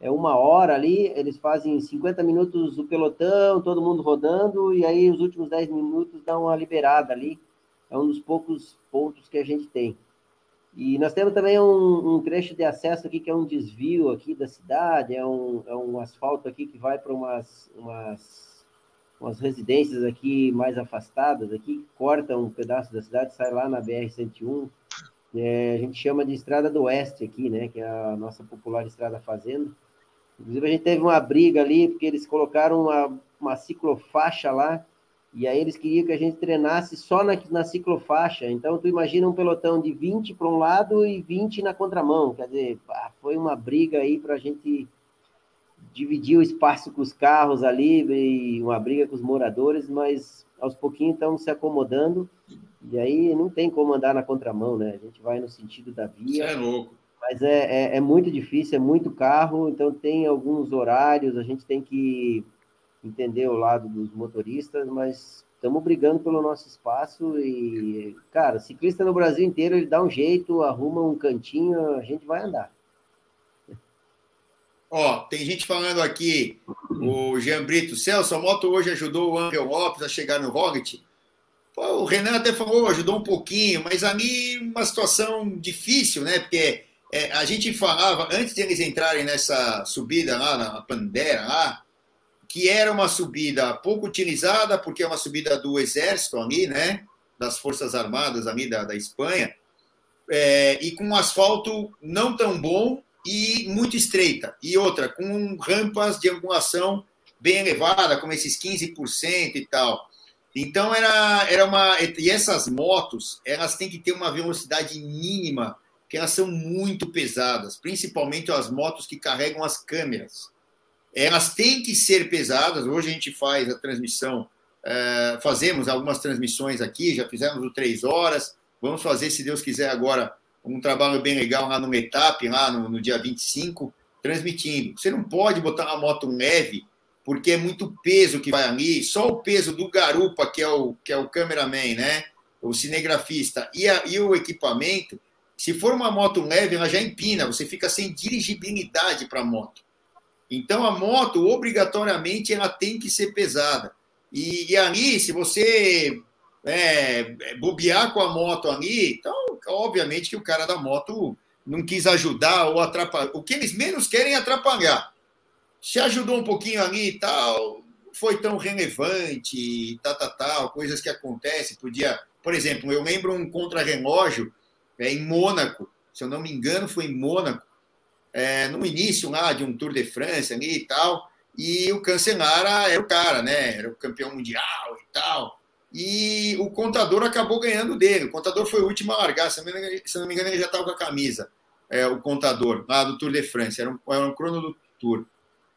Speaker 2: é uma hora ali, eles fazem 50 minutos o pelotão, todo mundo rodando, e aí os últimos 10 minutos dá uma liberada ali. É um dos poucos pontos que a gente tem. E nós temos também um, um trecho de acesso aqui, que é um desvio aqui da cidade, é um, é um asfalto aqui que vai para umas, umas, umas residências aqui mais afastadas, aqui, que corta um pedaço da cidade, sai lá na BR-101, é, a gente chama de Estrada do Oeste aqui, né, que é a nossa popular Estrada Fazenda. Inclusive, a gente teve uma briga ali, porque eles colocaram uma, uma ciclofaixa lá, e aí eles queriam que a gente treinasse só na, na ciclofaixa. Então, tu imagina um pelotão de 20 para um lado e 20 na contramão. Quer dizer, pá, foi uma briga aí para a gente dividir o espaço com os carros ali, e uma briga com os moradores, mas aos pouquinhos estão se acomodando. E aí não tem como andar na contramão, né? A gente vai no sentido da via.
Speaker 1: Você é louco.
Speaker 2: Mas é, é, é, muito difícil, é muito carro, então tem alguns horários, a gente tem que entender o lado dos motoristas, mas estamos brigando pelo nosso espaço e, cara, ciclista no Brasil inteiro, ele dá um jeito, arruma um cantinho, a gente vai andar.
Speaker 1: Ó, tem gente falando aqui, o Jean Brito, Celso, a moto hoje ajudou o Angel Lopes a chegar no Rocket. O Renan até falou, ajudou um pouquinho, mas a mim uma situação difícil, né? Porque é, a gente falava, antes de eles entrarem nessa subida lá, na Pandera, lá, que era uma subida pouco utilizada, porque é uma subida do exército ali, né? Das Forças Armadas ali da, da Espanha, é, e com um asfalto não tão bom e muito estreita. E outra, com rampas de angulação bem elevada, como esses 15% e tal. Então era, era uma. E essas motos, elas têm que ter uma velocidade mínima, que elas são muito pesadas, principalmente as motos que carregam as câmeras. Elas têm que ser pesadas. Hoje a gente faz a transmissão, é, fazemos algumas transmissões aqui, já fizemos o três horas. Vamos fazer, se Deus quiser, agora um trabalho bem legal lá no Metap, lá no, no dia 25, transmitindo. Você não pode botar uma moto leve porque é muito peso que vai ali, só o peso do garupa, que é o, que é o cameraman, né? o cinegrafista, e, a, e o equipamento, se for uma moto leve, ela já empina, você fica sem dirigibilidade para a moto. Então, a moto, obrigatoriamente, ela tem que ser pesada. E, e ali, se você é, bobear com a moto ali, então, obviamente que o cara da moto não quis ajudar ou atrapalhar. O que eles menos querem é atrapalhar se ajudou um pouquinho ali e tal, foi tão relevante, tal, tal, tal, coisas que acontecem, podia, por exemplo, eu lembro um contrarrelógio é, em Mônaco, se eu não me engano, foi em Mônaco, é, no início lá de um Tour de France ali e tal, e o Cancelara era o cara, né? Era o campeão mundial e tal. E o contador acabou ganhando dele. O contador foi o último a largar. Se não me engano, ele já estava com a camisa, é, o contador, lá do Tour de France. Era um, era um crono do Tour.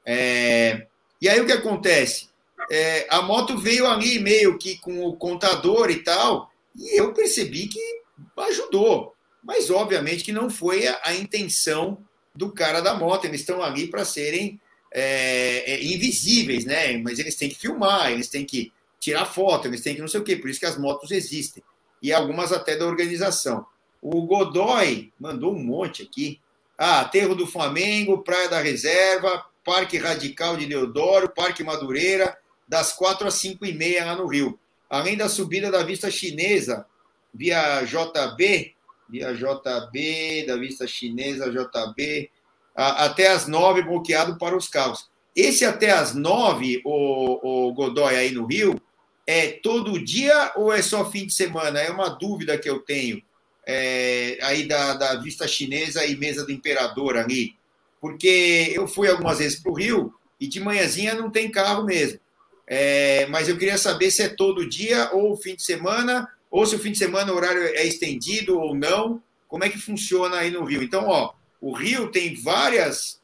Speaker 1: É, e aí o que acontece? É, a moto veio ali meio que com o contador e tal, e eu percebi que ajudou. Mas obviamente que não foi a, a intenção do cara da moto. Eles estão ali para serem é, é, invisíveis, né? Mas eles têm que filmar, eles têm que tirar foto, eles têm que não sei o quê. Por isso que as motos existem. E algumas até da organização. O Godoy mandou um monte aqui. Ah, Aterro do Flamengo, Praia da Reserva, Parque Radical de Deodoro, Parque Madureira, das 4 às 5 e meia lá no Rio. Além da subida da vista chinesa via JB, via JB, da vista chinesa JB, até as 9 bloqueado para os carros. Esse até as 9, o, o Godoy aí no Rio, é todo dia ou é só fim de semana? É uma dúvida que eu tenho. É, aí da, da vista chinesa e mesa do imperador ali porque eu fui algumas vezes para o Rio e de manhãzinha não tem carro mesmo. É, mas eu queria saber se é todo dia ou fim de semana, ou se o fim de semana o horário é estendido ou não. Como é que funciona aí no Rio? Então, ó, o Rio tem várias,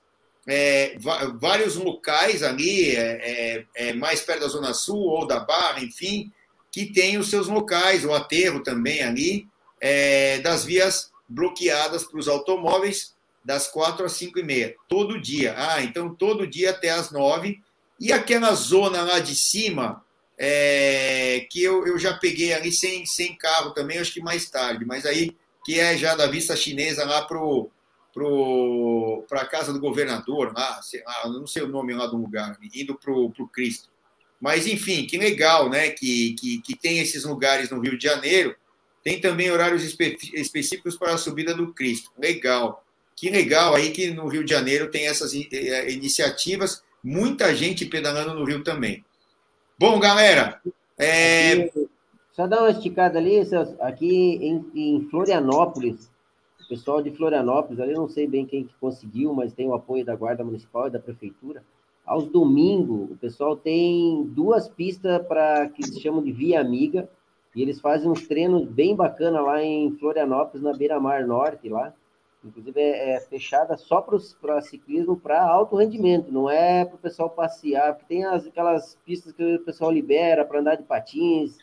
Speaker 1: é, vários locais ali, é, é, é, mais perto da Zona Sul ou da Barra, enfim, que tem os seus locais, o aterro também ali, é, das vias bloqueadas para os automóveis das quatro às cinco e meia, todo dia. Ah, então todo dia até às nove. E aquela zona lá de cima, é, que eu, eu já peguei ali sem, sem carro também, acho que mais tarde, mas aí que é já da vista chinesa lá pro pro para casa do governador lá, sei lá, não sei o nome lá do lugar, indo pro pro Cristo. Mas enfim, que legal, né? Que, que, que tem esses lugares no Rio de Janeiro. Tem também horários espe específicos para a subida do Cristo. Legal. Que legal aí que no Rio de Janeiro tem essas eh, iniciativas, muita gente pedalando no Rio também. Bom, galera. É...
Speaker 2: Só dar uma esticada ali, aqui em, em, Florianópolis, o pessoal de Florianópolis, ali não sei bem quem que conseguiu, mas tem o apoio da Guarda Municipal e da Prefeitura. Aos domingos, o pessoal tem duas pistas para que se chamam de Via Amiga, e eles fazem uns treinos bem bacana lá em Florianópolis, na Beira Mar Norte, lá. Inclusive é, é fechada só para ciclismo para alto rendimento, não é para o pessoal passear, porque tem as, aquelas pistas que o pessoal libera para andar de patins,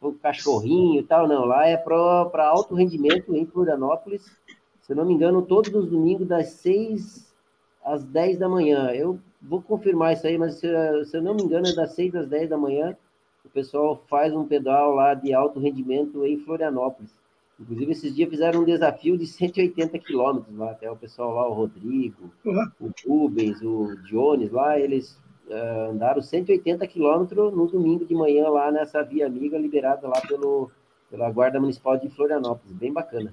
Speaker 2: o cachorrinho e tal, não. Lá é para alto rendimento em Florianópolis. Se eu não me engano, todos os domingos, das 6 às 10 da manhã. Eu vou confirmar isso aí, mas se, se eu não me engano, é das 6 às 10 da manhã. O pessoal faz um pedal lá de alto rendimento em Florianópolis. Inclusive, esses dias fizeram um desafio de 180 quilômetros lá, até o pessoal lá, o Rodrigo, uhum. o Rubens, o Jones lá, eles uh, andaram 180 quilômetros no domingo de manhã lá nessa via amiga liberada lá pelo, pela Guarda Municipal de Florianópolis. Bem bacana.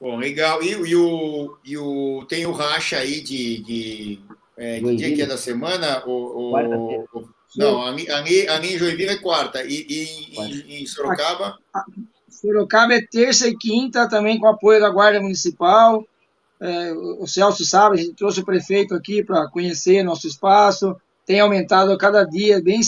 Speaker 1: Bom, legal. E, e, o, e o, tem o racha aí de. de é, que dia que é da semana? O, o, o não, ali, ali, ali em Joinville é quarta. E, e em, em Sorocaba?
Speaker 3: Sorocaba é terça e quinta, também com apoio da Guarda Municipal. É, o Celso sabe, a gente trouxe o prefeito aqui para conhecer nosso espaço. Tem aumentado a cada dia, bem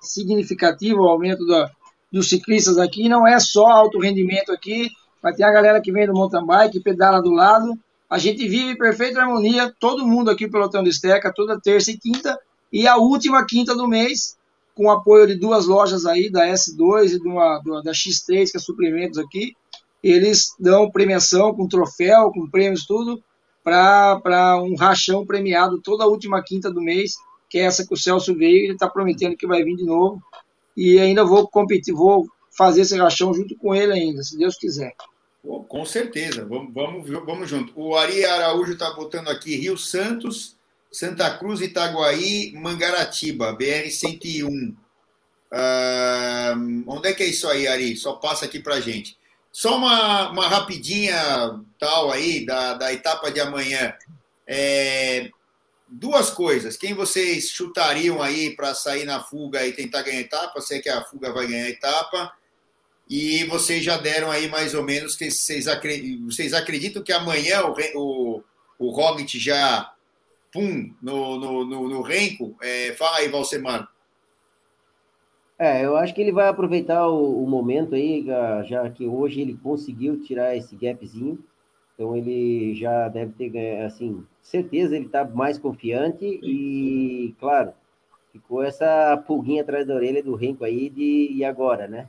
Speaker 3: significativo o aumento da, dos ciclistas aqui. Não é só alto rendimento aqui, vai ter a galera que vem do mountain bike, pedala do lado. A gente vive em perfeita harmonia, todo mundo aqui pelo Pelotão de Esteca, toda terça e quinta. E a última quinta do mês, com o apoio de duas lojas aí, da S2 e de uma, da X3, que é suprimentos aqui, eles dão premiação com troféu, com prêmios, tudo, para um rachão premiado toda a última quinta do mês, que é essa que o Celso veio, ele está prometendo que vai vir de novo. E ainda vou competir, vou fazer esse rachão junto com ele ainda, se Deus quiser.
Speaker 1: com certeza, vamos, vamos, vamos junto. O Ari Araújo está botando aqui Rio Santos, Santa Cruz, Itaguaí, Mangaratiba, BR-101. Uh, onde é que é isso aí, Ari? Só passa aqui para gente. Só uma, uma rapidinha tal aí da, da etapa de amanhã. É, duas coisas. Quem vocês chutariam aí para sair na fuga e tentar ganhar etapa? Sei que a fuga vai ganhar etapa. E vocês já deram aí mais ou menos que vocês acreditam, vocês acreditam que amanhã o, o, o Roglic já pum no, no, no, no renco? É, fala aí, Valsemar.
Speaker 2: É, eu acho que ele vai aproveitar o, o, momento aí, já que hoje ele conseguiu tirar esse gapzinho, então ele já deve ter, assim, certeza ele está mais confiante e, claro, ficou essa pulguinha atrás da orelha do Renko aí de e agora, né?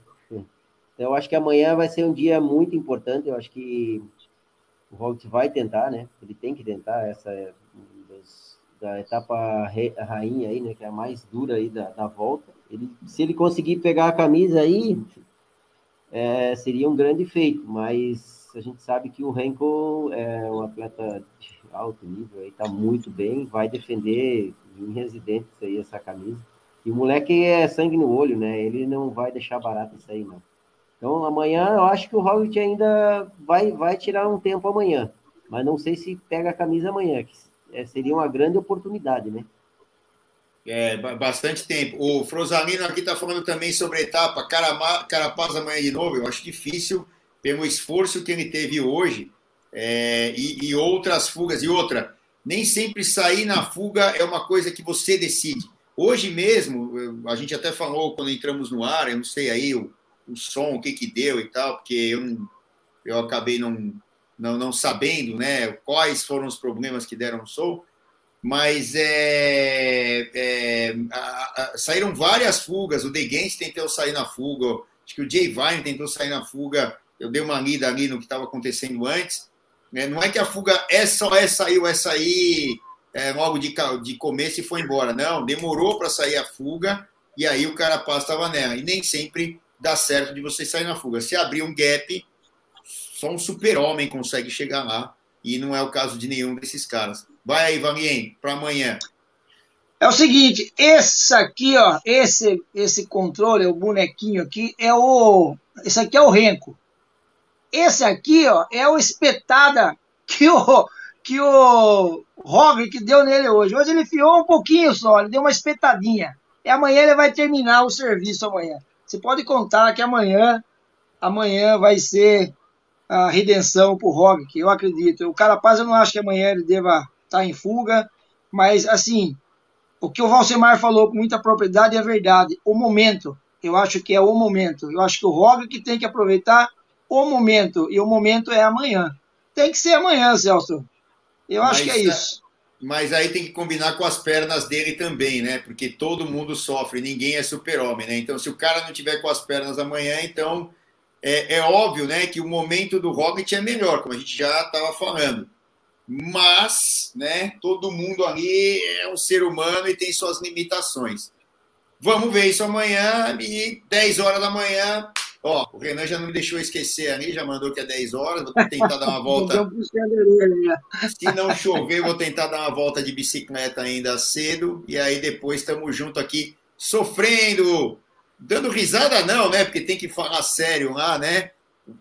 Speaker 2: Então eu acho que amanhã vai ser um dia muito importante, eu acho que o Roglic vai tentar, né? Ele tem que tentar essa da etapa rainha aí, né? Que é a mais dura aí da, da volta ele, se ele conseguir pegar a camisa aí, é, seria um grande feito, mas a gente sabe que o Renko é um atleta de alto nível, está muito bem, vai defender em residentes aí essa camisa. E o moleque é sangue no olho, né? Ele não vai deixar barato isso aí, não. Então, amanhã, eu acho que o Hobbit ainda vai, vai tirar um tempo amanhã. Mas não sei se pega a camisa amanhã, que é, seria uma grande oportunidade, né?
Speaker 1: É, bastante tempo. O Frosalino aqui está falando também sobre a etapa Carapaz amanhã de novo. Eu acho difícil, pelo esforço que ele teve hoje é, e, e, outras fugas. E outra, nem sempre sair na fuga é uma coisa que você decide. Hoje mesmo, a gente até falou quando entramos no ar, eu não sei aí o, o som, o que que deu e tal, porque eu, eu acabei não, não, não sabendo né, quais foram os problemas que deram o som mas é, é, a, a, saíram várias fugas. O The Gens tentou sair na fuga, acho que o Jay Vine tentou sair na fuga. Eu dei uma lida ali no que estava acontecendo antes. É, não é que a fuga é só é saiu, é sair é, logo de, de começo e foi embora. Não, demorou para sair a fuga e aí o Carapaz estava nela. E nem sempre dá certo de você sair na fuga. Se abrir um gap, só um super-homem consegue chegar lá e não é o caso de nenhum desses caras. Vai aí, Vanguien, para amanhã.
Speaker 3: É o seguinte, esse aqui, ó, esse esse controle, o bonequinho aqui é o esse aqui é o Renko. Esse aqui, ó, é o espetada que o que o Roglic deu nele hoje. Hoje ele fiou um pouquinho só, ele deu uma espetadinha. E amanhã ele vai terminar o serviço amanhã. Você pode contar que amanhã amanhã vai ser a redenção para o Roglic, eu acredito. O Carapaz eu não acho que amanhã ele deva está em fuga, mas assim, o que o Valsemar falou com muita propriedade é verdade. O momento, eu acho que é o momento. Eu acho que o Roglic tem que aproveitar o momento, e o momento é amanhã. Tem que ser amanhã, Celso. Eu mas, acho que é isso.
Speaker 1: Mas aí tem que combinar com as pernas dele também, né? Porque todo mundo sofre, ninguém é super-homem, né? Então, se o cara não tiver com as pernas amanhã, então é, é óbvio, né, que o momento do Roglic é melhor, como a gente já estava falando mas né, todo mundo ali é um ser humano e tem suas limitações. Vamos ver isso amanhã e 10 horas da manhã. Ó, o Renan já não me deixou esquecer ali, já mandou que é 10 horas. Vou tentar dar uma <laughs> volta. Se não chover, vou tentar dar uma volta de bicicleta ainda cedo. E aí depois estamos junto aqui, sofrendo, dando risada não, né? Porque tem que falar sério lá, né?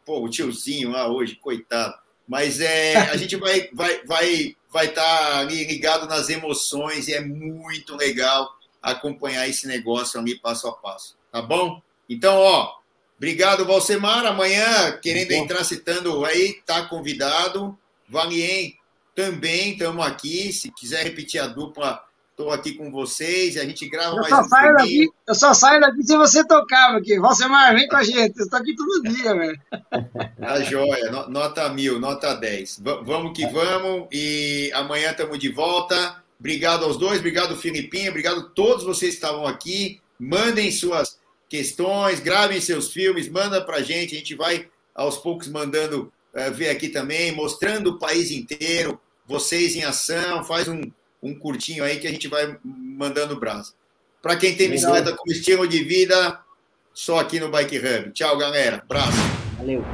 Speaker 1: pô, o tiozinho lá hoje, coitado. Mas é, a gente vai vai vai vai estar tá ligado nas emoções e é muito legal acompanhar esse negócio ali passo a passo, tá bom? Então, ó, obrigado, Valsemar. Amanhã, querendo entrar citando aí, tá convidado. Valien também, estamos aqui. Se quiser repetir a dupla, estou aqui com vocês. A gente grava
Speaker 3: eu
Speaker 1: mais
Speaker 3: só
Speaker 1: um
Speaker 3: saio daqui, Eu só saio daqui se você tocar aqui. Valsemar, vem com a gente. Eu estou aqui todo dia, velho.
Speaker 1: Tá joia, no- nota mil, nota 10. Va- vamos que vamos e amanhã estamos de volta. Obrigado aos dois, obrigado Filipinho, obrigado a todos vocês que estavam aqui. Mandem suas questões, gravem seus filmes, manda pra gente, a gente vai aos poucos mandando eh, ver aqui também, mostrando o país inteiro, vocês em ação, faz um, um curtinho aí que a gente vai mandando brasa. Para quem tem
Speaker 2: Legal.
Speaker 1: bicicleta como estilo de vida, só aqui no Bike Hub. Tchau, galera. Abraço.
Speaker 2: Valeu.